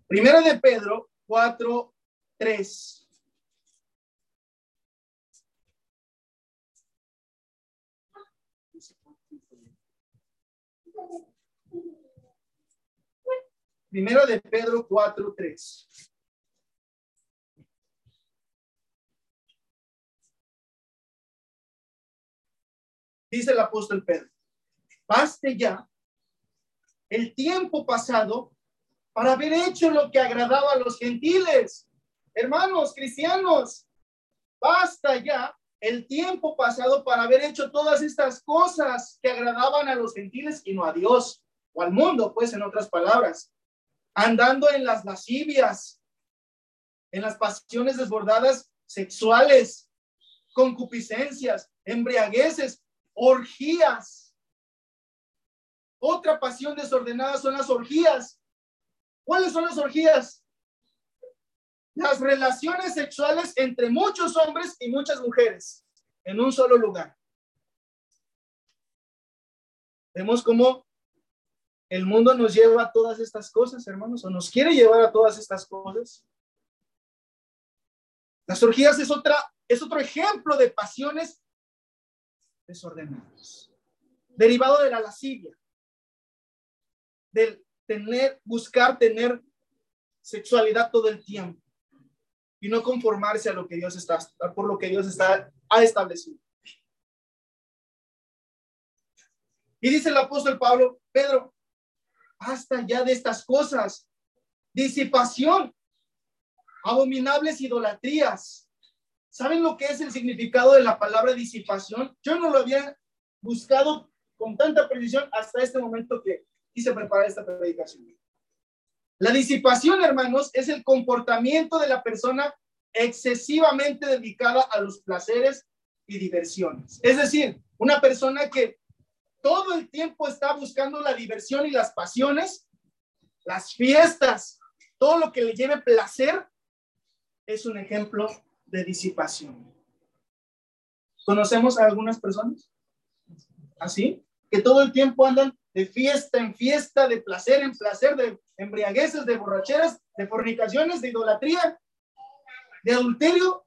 Primero de Pedro 4, 3. Primero de Pedro 4, 3. Dice el apóstol Pedro baste ya el tiempo pasado para haber hecho lo que agradaba a los gentiles. Hermanos, cristianos, basta ya el tiempo pasado para haber hecho todas estas cosas que agradaban a los gentiles y no a Dios o al mundo, pues en otras palabras, andando en las lascivias, en las pasiones desbordadas sexuales, concupiscencias, embriagueces, orgías. Otra pasión desordenada son las orgías. ¿Cuáles son las orgías? Las relaciones sexuales entre muchos hombres y muchas mujeres en un solo lugar. Vemos cómo el mundo nos lleva a todas estas cosas, hermanos, o nos quiere llevar a todas estas cosas. Las orgías es otra, es otro ejemplo de pasiones desordenadas, derivado de la lascivia, del tener, buscar tener sexualidad todo el tiempo y no conformarse a lo que Dios está, por lo que Dios está, ha establecido. Y dice el apóstol Pablo, Pedro, basta ya de estas cosas. Disipación, abominables idolatrías. ¿Saben lo que es el significado de la palabra disipación? Yo no lo había buscado con tanta precisión hasta este momento que quise preparar esta predicación. La disipación, hermanos, es el comportamiento de la persona excesivamente dedicada a los placeres y diversiones. Es decir, una persona que todo el tiempo está buscando la diversión y las pasiones, las fiestas, todo lo que le lleve placer, es un ejemplo de disipación. ¿Conocemos a algunas personas? ¿Así? Que todo el tiempo andan de fiesta en fiesta, de placer en placer, de embriagueces, de borracheras, de fornicaciones, de idolatría, de adulterio.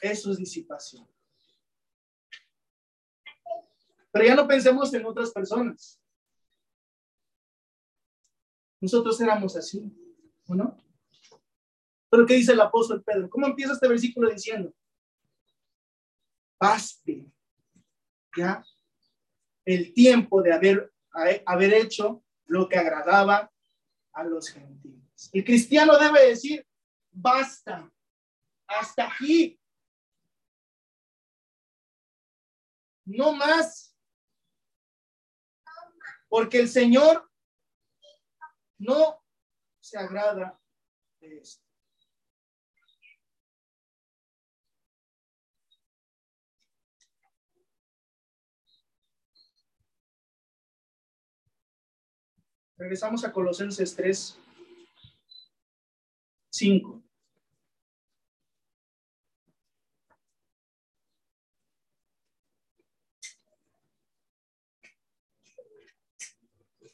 Eso es disipación. Pero ya no pensemos en otras personas. Nosotros éramos así, ¿o no? Pero ¿qué dice el apóstol Pedro? ¿Cómo empieza este versículo diciendo? Baste ya el tiempo de haber, haber hecho lo que agradaba a los gentiles. El cristiano debe decir, basta, hasta aquí. No más porque el Señor no se agrada de esto. Regresamos a Colosenses 3, 5.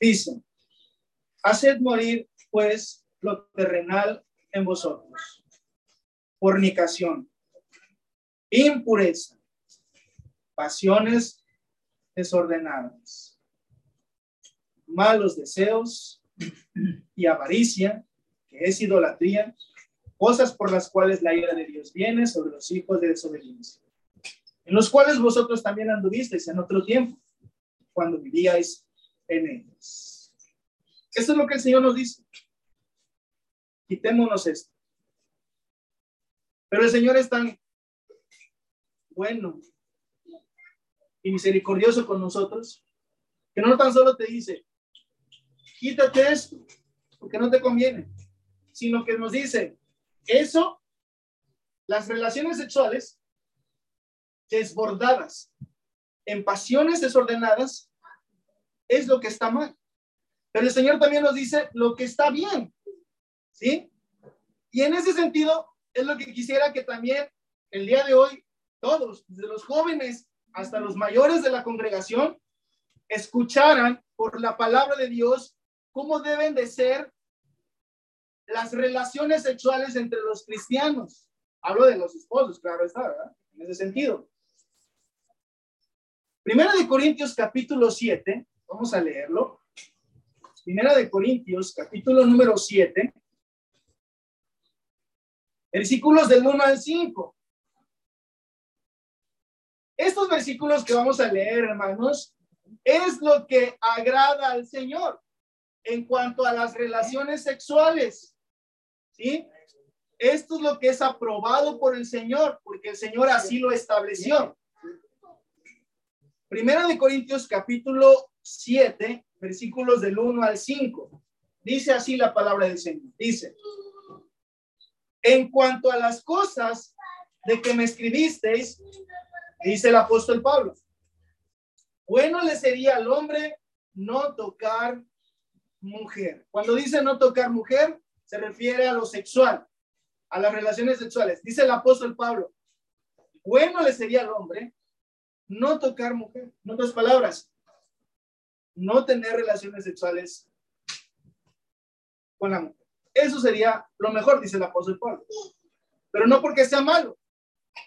Dice, haced morir pues lo terrenal en vosotros. Fornicación, impureza, pasiones desordenadas, malos deseos y avaricia, que es idolatría, cosas por las cuales la ira de Dios viene sobre los hijos de desobediencia, en los cuales vosotros también anduvisteis en otro tiempo, cuando vivíais en ellos. Esto es lo que el Señor nos dice. Quitémonos esto. Pero el Señor es tan bueno y misericordioso con nosotros que no tan solo te dice, quítate esto, porque no te conviene, sino que nos dice, eso, las relaciones sexuales desbordadas en pasiones desordenadas, es lo que está mal. Pero el Señor también nos dice lo que está bien. ¿Sí? Y en ese sentido, es lo que quisiera que también el día de hoy, todos, desde los jóvenes hasta los mayores de la congregación, escucharan por la palabra de Dios cómo deben de ser las relaciones sexuales entre los cristianos. Hablo de los esposos, claro está, ¿verdad? En ese sentido. Primera de Corintios capítulo 7, Vamos a leerlo. Primera de Corintios, capítulo número 7, versículos del 1 al 5. Estos versículos que vamos a leer, hermanos, es lo que agrada al Señor en cuanto a las relaciones sexuales. ¿Sí? Esto es lo que es aprobado por el Señor, porque el Señor así lo estableció. Primero de Corintios capítulo 7, versículos del 1 al 5. Dice así la palabra del Señor. Dice, en cuanto a las cosas de que me escribisteis, dice el apóstol Pablo, bueno le sería al hombre no tocar mujer. Cuando dice no tocar mujer, se refiere a lo sexual a las relaciones sexuales. Dice el apóstol Pablo, bueno le sería al hombre no tocar mujer. En otras palabras, no tener relaciones sexuales con la mujer. Eso sería lo mejor, dice el apóstol Pablo. Pero no porque sea malo.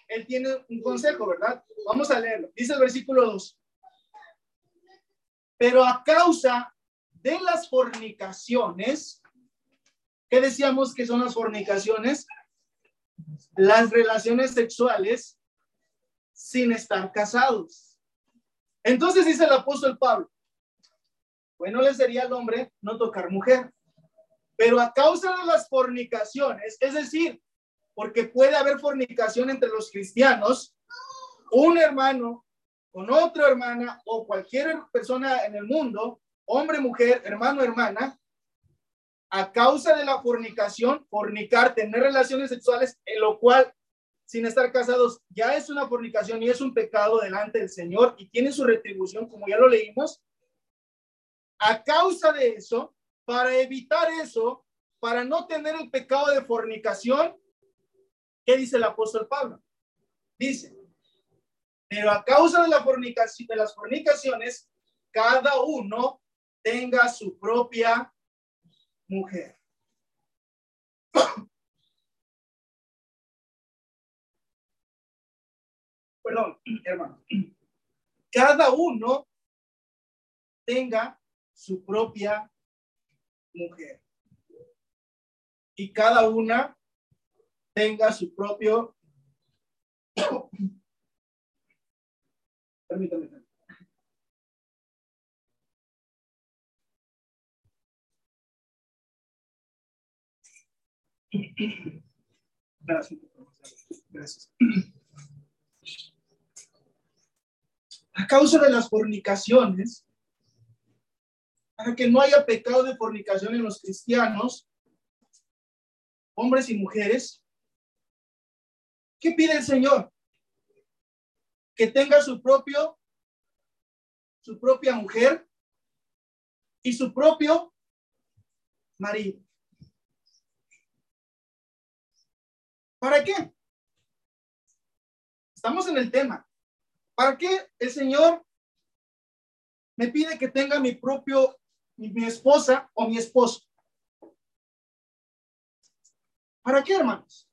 Él tiene un consejo, ¿verdad? Vamos a leerlo. Dice el versículo 2. Pero a causa de las fornicaciones, ¿qué decíamos que son las fornicaciones? las relaciones sexuales sin estar casados. Entonces dice el apóstol Pablo, bueno le sería al hombre no tocar mujer, pero a causa de las fornicaciones, es decir, porque puede haber fornicación entre los cristianos, un hermano con otra hermana o cualquier persona en el mundo, hombre, mujer, hermano, hermana, a causa de la fornicación, fornicar, tener relaciones sexuales, en lo cual, sin estar casados, ya es una fornicación y es un pecado delante del Señor y tiene su retribución, como ya lo leímos. A causa de eso, para evitar eso, para no tener el pecado de fornicación, ¿qué dice el apóstol Pablo? Dice, pero a causa de la fornicación, de las fornicaciones, cada uno tenga su propia mujer. Perdón, hermano. Cada uno tenga su propia mujer. Y cada una tenga su propio... Permítame. Gracias. A causa de las fornicaciones, para que no haya pecado de fornicación en los cristianos, hombres y mujeres, ¿qué pide el Señor? Que tenga su propio, su propia mujer y su propio marido. ¿Para qué? Estamos en el tema. ¿Para qué el Señor me pide que tenga mi propio, mi, esposa o mi esposo? ¿Para qué, hermanos?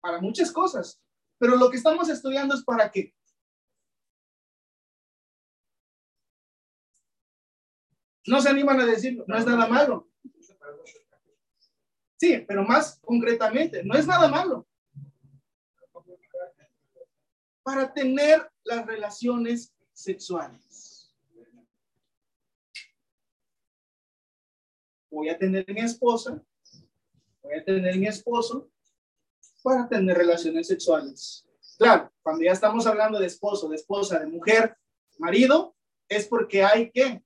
Para muchas cosas. Pero lo que estamos estudiando es para qué. No se animan a decirlo, no es nada malo. Sí, pero más concretamente, no es nada malo. Para tener las relaciones sexuales. Voy a tener mi esposa, voy a tener mi esposo para tener relaciones sexuales. Claro, cuando ya estamos hablando de esposo, de esposa, de mujer, marido, es porque hay que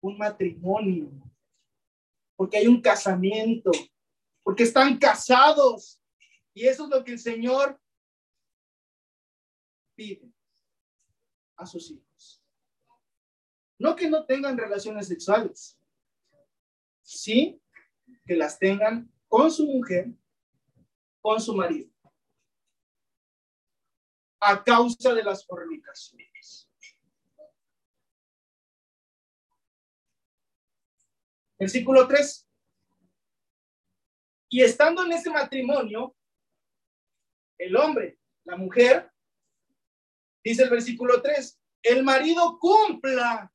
un matrimonio porque hay un casamiento, porque están casados. Y eso es lo que el Señor pide a sus hijos. No que no tengan relaciones sexuales, sí que las tengan con su mujer, con su marido, a causa de las fornicaciones. Versículo 3. Y estando en ese matrimonio, el hombre, la mujer, dice el versículo 3, el marido cumpla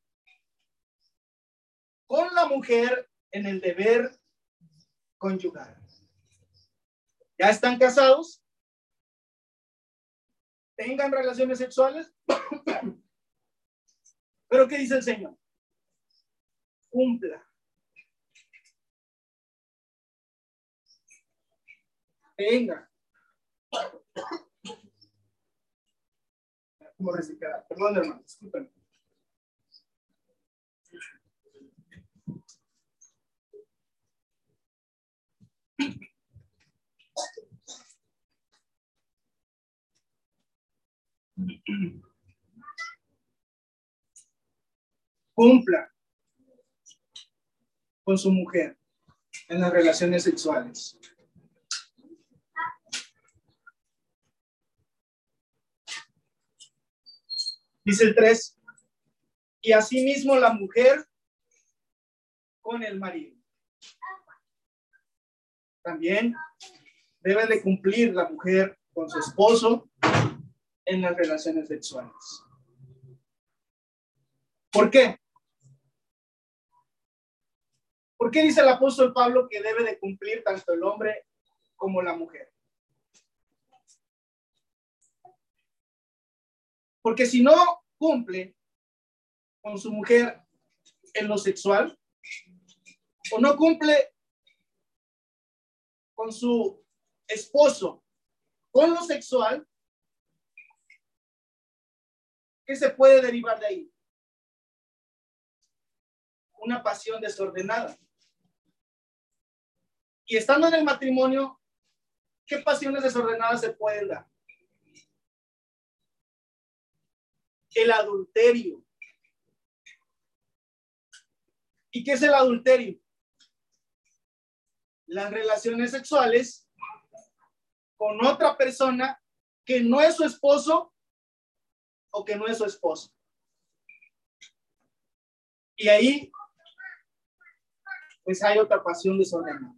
con la mujer en el deber conyugal. ¿Ya están casados? ¿Tengan relaciones sexuales? Pero ¿qué dice el Señor? Cumpla Venga. Como reciclar. Perdón, hermano, disculpen. Cumpla con su mujer en las relaciones sexuales. Dice el 3, y asimismo la mujer con el marido. También debe de cumplir la mujer con su esposo en las relaciones sexuales. ¿Por qué? ¿Por qué dice el apóstol Pablo que debe de cumplir tanto el hombre como la mujer? Porque si no cumple con su mujer en lo sexual, o no cumple con su esposo con lo sexual, ¿qué se puede derivar de ahí? Una pasión desordenada. Y estando en el matrimonio, ¿qué pasiones desordenadas se pueden dar? El adulterio. ¿Y qué es el adulterio? Las relaciones sexuales con otra persona que no es su esposo o que no es su esposa. Y ahí, pues hay otra pasión desordenada.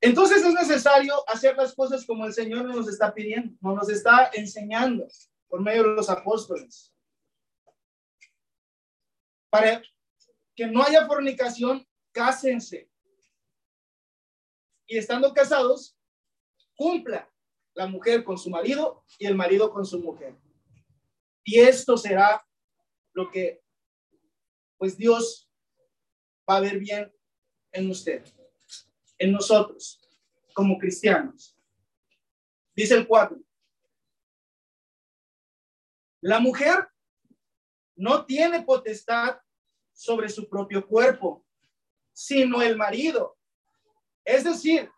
Entonces es necesario hacer las cosas como el Señor nos está pidiendo, nos está enseñando por medio de los apóstoles. Para que no haya fornicación, cásense. Y estando casados, cumpla la mujer con su marido y el marido con su mujer. Y esto será lo que, pues Dios va a ver bien en usted en nosotros como cristianos. Dice el 4. La mujer no tiene potestad sobre su propio cuerpo, sino el marido. Es decir,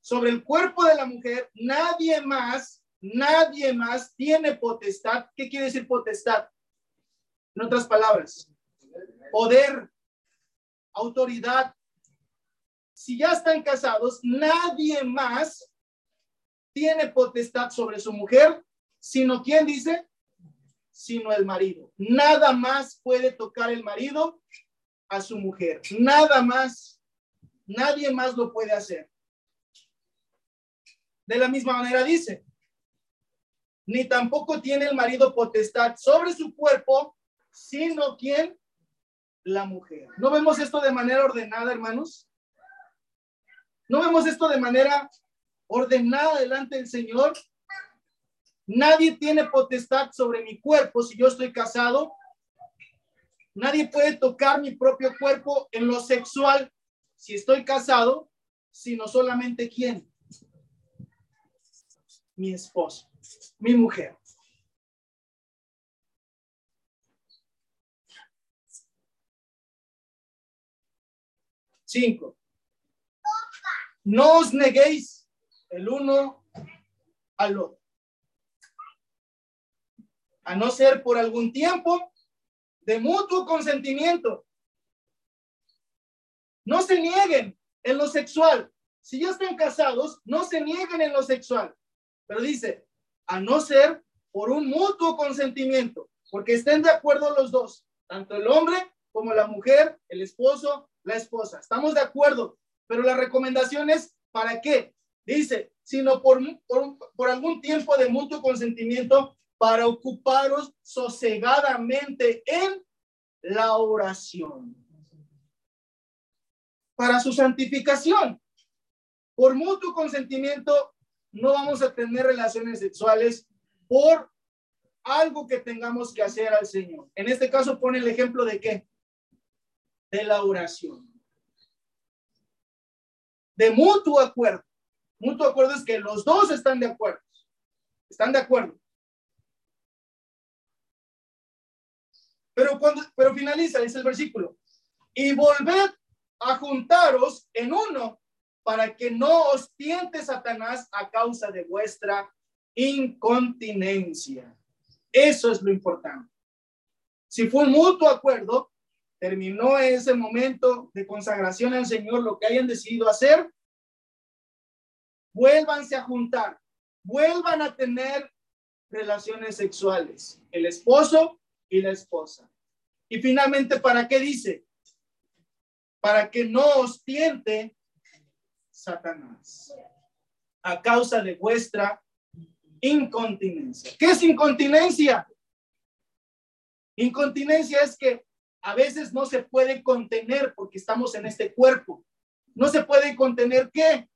sobre el cuerpo de la mujer, nadie más, nadie más tiene potestad. ¿Qué quiere decir potestad? En otras palabras, poder, autoridad, si ya están casados, nadie más tiene potestad sobre su mujer, sino quién dice, sino el marido. Nada más puede tocar el marido a su mujer. Nada más. Nadie más lo puede hacer. De la misma manera dice, ni tampoco tiene el marido potestad sobre su cuerpo, sino quien la mujer. ¿No vemos esto de manera ordenada, hermanos? ¿No vemos esto de manera ordenada delante del Señor? Nadie tiene potestad sobre mi cuerpo si yo estoy casado. Nadie puede tocar mi propio cuerpo en lo sexual si estoy casado, sino solamente quién? Mi esposo, mi mujer. Cinco. No os neguéis el uno al otro. A no ser por algún tiempo de mutuo consentimiento. No se nieguen en lo sexual. Si ya están casados, no se nieguen en lo sexual. Pero dice, a no ser por un mutuo consentimiento, porque estén de acuerdo los dos, tanto el hombre como la mujer, el esposo, la esposa. Estamos de acuerdo pero la recomendación es, ¿para qué? Dice, sino por, por, algún tiempo de mutuo consentimiento para ocuparos sosegadamente en la oración. Para su santificación. Por mutuo consentimiento no vamos a tener relaciones sexuales por algo que tengamos que hacer al Señor. En este caso pone el ejemplo de qué? De la oración. De mutuo acuerdo. Mutuo acuerdo es que los dos están de acuerdo. Están de acuerdo. Pero cuando, pero finaliza, dice el versículo, y volved a juntaros en uno para que no os tiente Satanás a causa de vuestra incontinencia. Eso es lo importante. Si fue un mutuo acuerdo, terminó ese momento de consagración al Señor, lo que hayan decidido hacer, vuélvanse a juntar, vuelvan a tener relaciones sexuales, el esposo y la esposa. Y finalmente, ¿para qué dice? Para que no os tiente Satanás a causa de vuestra incontinencia. ¿Qué es incontinencia? Incontinencia es que a veces no se puede contener porque estamos en este cuerpo. No se puede contener qué?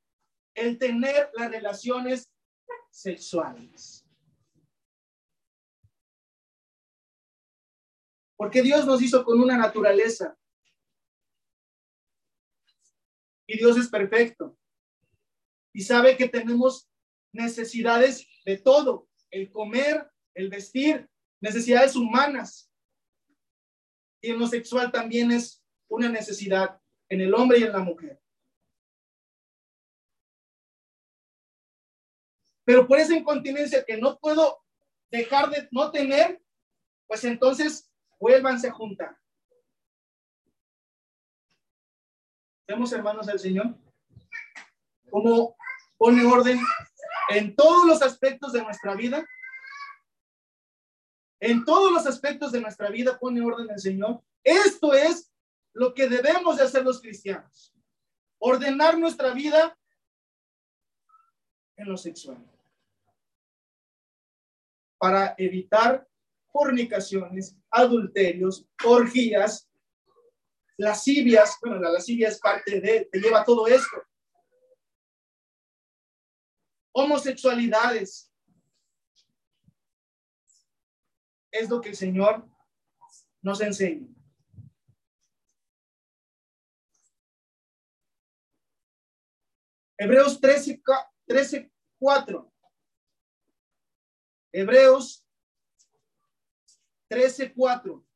El tener las relaciones sexuales. Porque Dios nos hizo con una naturaleza. Y Dios es perfecto. Y sabe que tenemos necesidades de todo. El comer, el vestir, necesidades humanas. Y en lo sexual también es una necesidad en el hombre y en la mujer. Pero por esa incontinencia que no puedo dejar de no tener, pues entonces vuélvanse a juntar. Vemos, hermanos del Señor, cómo pone orden en todos los aspectos de nuestra vida. En todos los aspectos de nuestra vida pone orden el Señor. Esto es lo que debemos de hacer los cristianos. Ordenar nuestra vida en lo sexual. Para evitar fornicaciones, adulterios, orgías, lascivias, bueno, la lascivia es parte de, te lleva todo esto. Homosexualidades. Es lo que el Señor nos enseña. Hebreos 13, 13 4. Hebreos 13.4.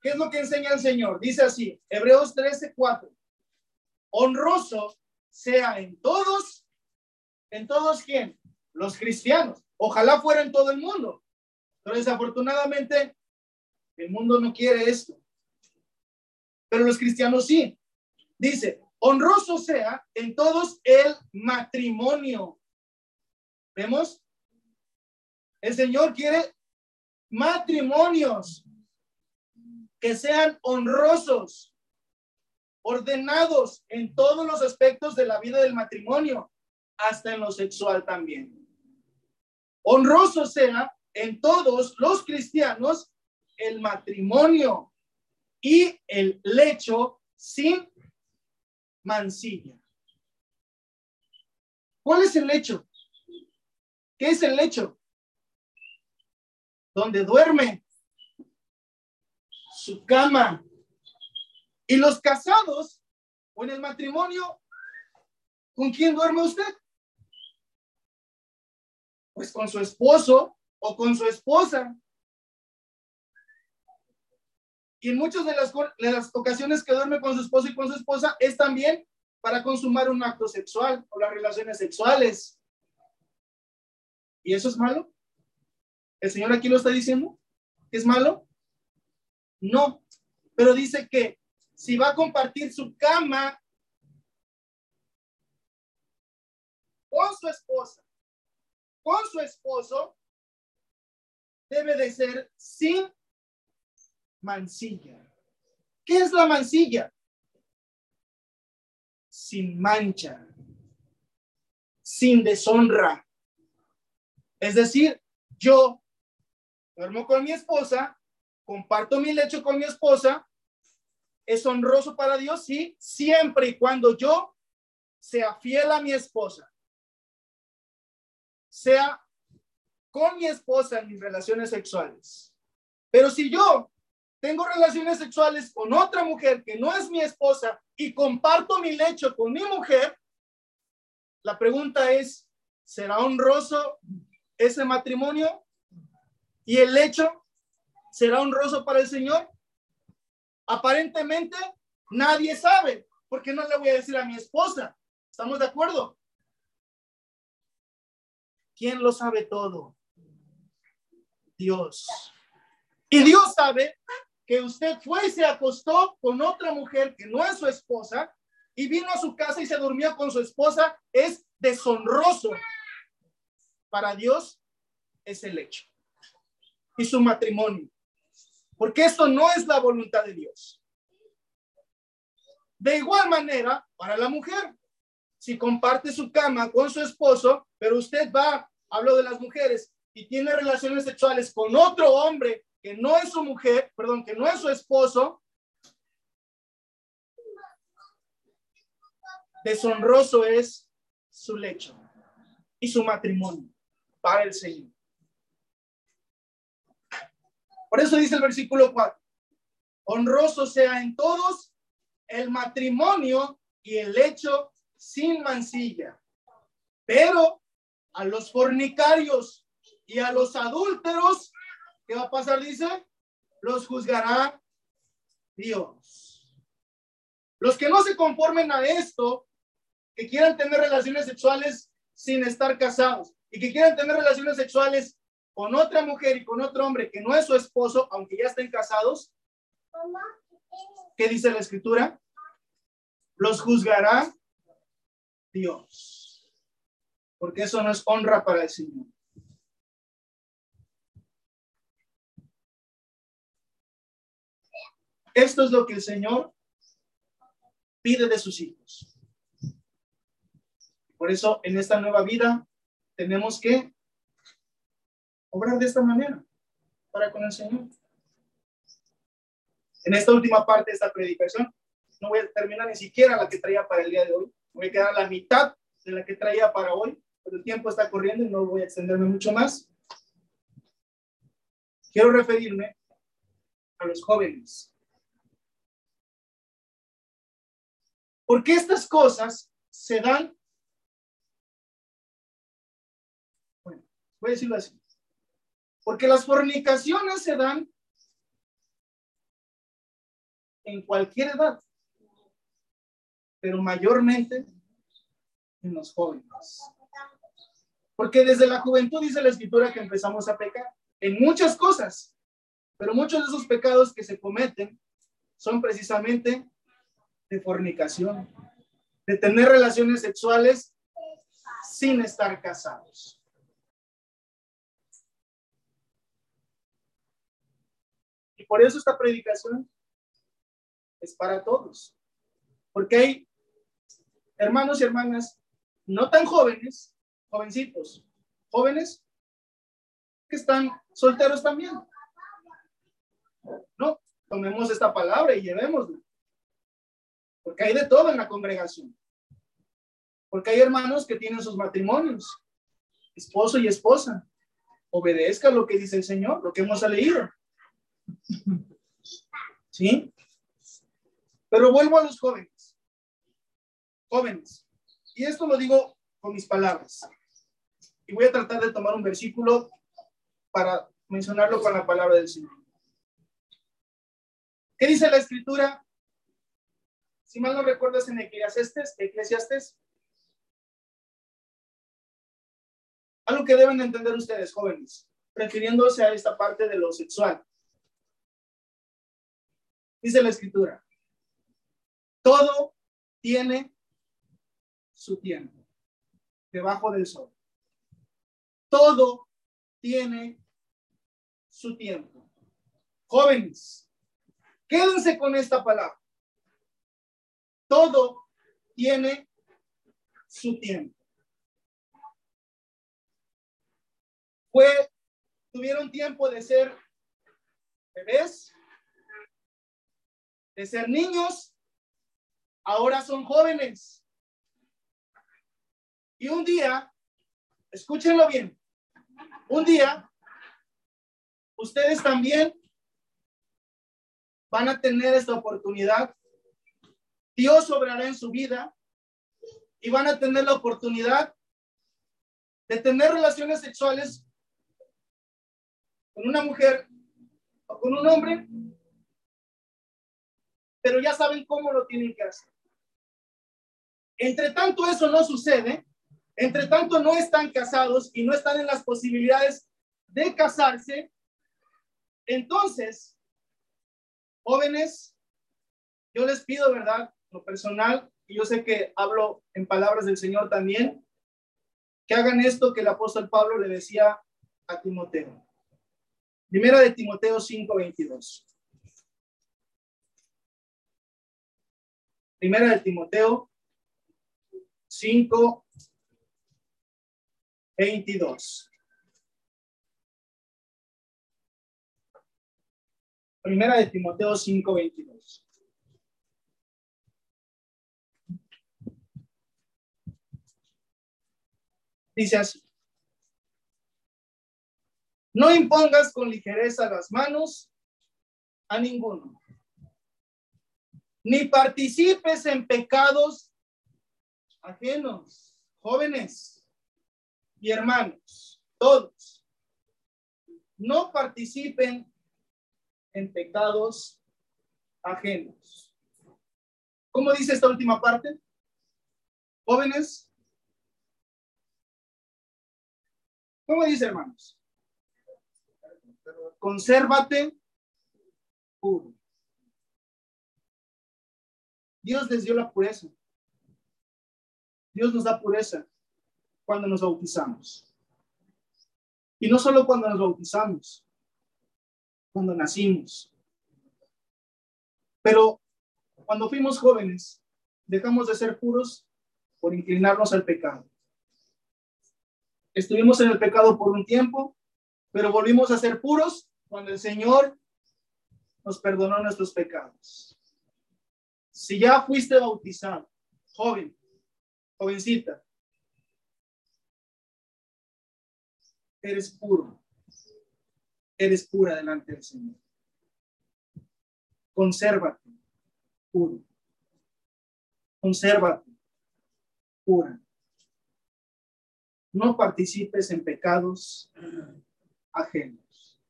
¿Qué es lo que enseña el Señor? Dice así, Hebreos 13:4. Honroso sea en todos, en todos quién? Los cristianos. Ojalá fuera en todo el mundo. Pero desafortunadamente el mundo no quiere esto. Pero los cristianos sí. Dice, honroso sea en todos el matrimonio. ¿Vemos? El Señor quiere matrimonios que sean honrosos, ordenados en todos los aspectos de la vida del matrimonio, hasta en lo sexual también. Honroso sea en todos los cristianos el matrimonio y el lecho sin mancilla. ¿Cuál es el lecho? ¿Qué es el lecho? Donde duerme su cama. Y los casados o en el matrimonio, ¿con quién duerme usted? Pues con su esposo o con su esposa. Y en muchas de las, de las ocasiones que duerme con su esposo y con su esposa es también para consumar un acto sexual o las relaciones sexuales. ¿Y eso es malo? ¿El Señor aquí lo está diciendo? ¿Es malo? No, pero dice que si va a compartir su cama con su esposa, con su esposo, debe de ser sin mancilla. ¿Qué es la mancilla? Sin mancha, sin deshonra. Es decir, yo duermo con mi esposa, comparto mi lecho con mi esposa, es honroso para Dios, sí, siempre y cuando yo sea fiel a mi esposa. sea con mi esposa en mis relaciones sexuales. Pero si yo tengo relaciones sexuales con otra mujer que no es mi esposa y comparto mi lecho con mi mujer, la pregunta es, ¿será honroso ese matrimonio? ¿Y el lecho será honroso para el Señor? Aparentemente nadie sabe, porque no le voy a decir a mi esposa. ¿Estamos de acuerdo? ¿Quién lo sabe todo? Dios. Y Dios sabe que usted fue y se acostó con otra mujer que no es su esposa y vino a su casa y se durmió con su esposa, es deshonroso. Para Dios es el hecho. Y su matrimonio. Porque esto no es la voluntad de Dios. De igual manera, para la mujer, si comparte su cama con su esposo, pero usted va, hablo de las mujeres, y tiene relaciones sexuales con otro hombre que no es su mujer, perdón, que no es su esposo, deshonroso es su lecho y su matrimonio para el Señor. Por eso dice el versículo 4, honroso sea en todos el matrimonio y el lecho sin mancilla, pero a los fornicarios y a los adúlteros ¿Qué va a pasar? Dice, los juzgará Dios. Los que no se conformen a esto, que quieran tener relaciones sexuales sin estar casados y que quieran tener relaciones sexuales con otra mujer y con otro hombre que no es su esposo, aunque ya estén casados, ¿qué dice la escritura? Los juzgará Dios. Porque eso no es honra para el Señor. Esto es lo que el Señor pide de sus hijos. Por eso en esta nueva vida tenemos que obrar de esta manera para con el Señor. En esta última parte de esta predicación, no voy a terminar ni siquiera la que traía para el día de hoy. Voy a quedar la mitad de la que traía para hoy, pero el tiempo está corriendo y no voy a extenderme mucho más. Quiero referirme a los jóvenes. Porque estas cosas se dan, bueno, voy a decirlo así, porque las fornicaciones se dan en cualquier edad, pero mayormente en los jóvenes. Porque desde la juventud dice la escritura que empezamos a pecar en muchas cosas, pero muchos de esos pecados que se cometen son precisamente de fornicación, de tener relaciones sexuales sin estar casados. Y por eso esta predicación es para todos, porque hay hermanos y hermanas no tan jóvenes, jovencitos, jóvenes que están solteros también. No, tomemos esta palabra y llevémosla. Porque hay de todo en la congregación. Porque hay hermanos que tienen sus matrimonios, esposo y esposa. Obedezca lo que dice el Señor, lo que hemos leído. ¿Sí? Pero vuelvo a los jóvenes. Jóvenes. Y esto lo digo con mis palabras. Y voy a tratar de tomar un versículo para mencionarlo con la palabra del Señor. ¿Qué dice la escritura si mal no recuerdas en Eclesiastes, Eclesiastes, algo que deben entender ustedes, jóvenes, refiriéndose a esta parte de lo sexual. Dice la escritura, todo tiene su tiempo debajo del sol. Todo tiene su tiempo. Jóvenes, quédense con esta palabra todo tiene su tiempo. Fue, tuvieron tiempo de ser bebés, de ser niños, ahora son jóvenes. Y un día escúchenlo bien. Un día, ustedes también van a tener esta oportunidad. Dios obrará en su vida y van a tener la oportunidad de tener relaciones sexuales con una mujer o con un hombre, pero ya saben cómo lo tienen que hacer. Entre tanto eso no sucede, entre tanto no están casados y no están en las posibilidades de casarse, entonces, jóvenes, yo les pido, ¿verdad? Lo personal, y yo sé que hablo en palabras del Señor también, que hagan esto que el apóstol Pablo le decía a Timoteo. Primera de Timoteo 5:22. Primera de Timoteo 5, 22. Primera de Timoteo 5, 22. Dice así. No impongas con ligereza las manos a ninguno, ni participes en pecados ajenos, jóvenes y hermanos, todos. No participen en pecados ajenos. ¿Cómo dice esta última parte? Jóvenes. ¿Cómo dice, hermanos? consérvate puro. Dios les dio la pureza. Dios nos da pureza cuando nos bautizamos. Y no solo cuando nos bautizamos, cuando nacimos. Pero cuando fuimos jóvenes, dejamos de ser puros por inclinarnos al pecado. Estuvimos en el pecado por un tiempo, pero volvimos a ser puros cuando el Señor nos perdonó nuestros pecados. Si ya fuiste bautizado, joven, jovencita, eres puro, eres pura delante del Señor. Consérvate puro. Consérvate pura. No participes en pecados ajenos.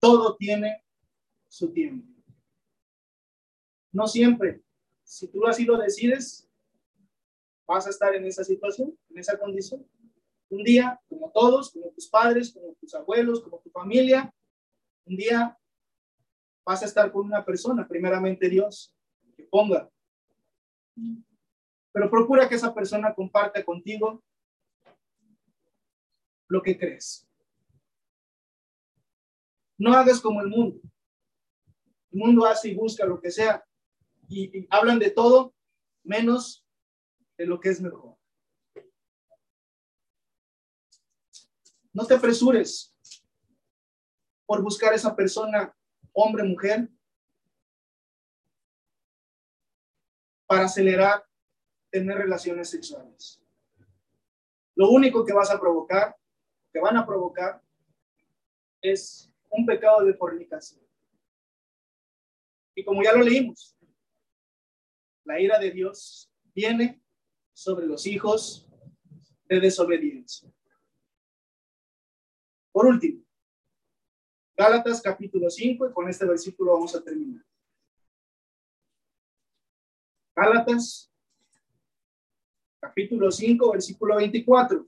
Todo tiene su tiempo. No siempre, si tú así lo decides, vas a estar en esa situación, en esa condición. Un día, como todos, como tus padres, como tus abuelos, como tu familia, un día vas a estar con una persona, primeramente Dios, que ponga. Pero procura que esa persona comparte contigo lo que crees. No hagas como el mundo. El mundo hace y busca lo que sea y, hablan de todo menos de lo que es mejor. No te apresures por buscar esa persona, hombre, mujer, para acelerar tener relaciones sexuales. Lo único que vas a provocar, que van a provocar, es un pecado de fornicación. Y como ya lo leímos, la ira de Dios viene sobre los hijos de desobediencia. Por último, Gálatas capítulo 5, y con este versículo vamos a terminar. Gálatas capítulo 5, versículo 24.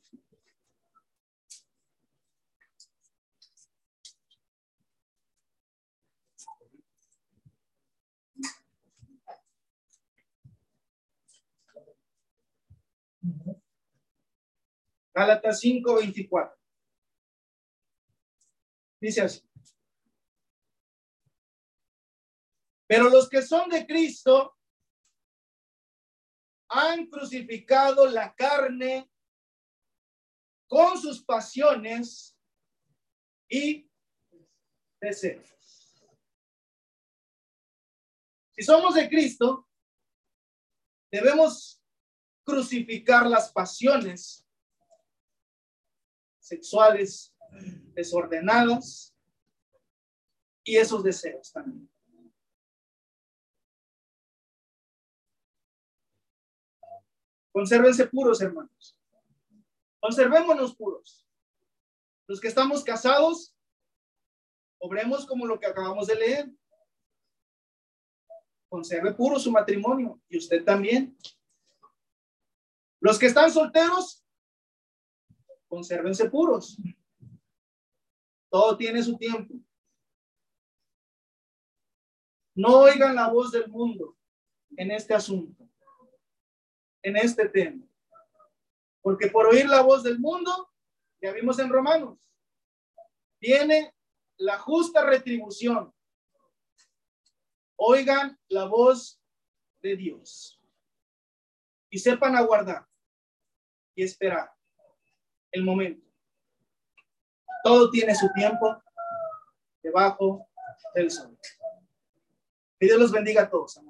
Gálatas 5, 24. Dice así. Pero los que son de Cristo han crucificado la carne con sus pasiones y deseos. Si somos de Cristo, debemos crucificar las pasiones sexuales desordenadas y esos deseos también. Consérvense puros, hermanos. Conservémonos puros. Los que estamos casados, obremos como lo que acabamos de leer. Conserve puro su matrimonio y usted también. Los que están solteros, consérvense puros. Todo tiene su tiempo. No oigan la voz del mundo en este asunto en este tema. Porque por oír la voz del mundo, ya vimos en Romanos, viene la justa retribución. Oigan la voz de Dios y sepan aguardar y esperar el momento. Todo tiene su tiempo debajo del sol. Que Dios los bendiga a todos.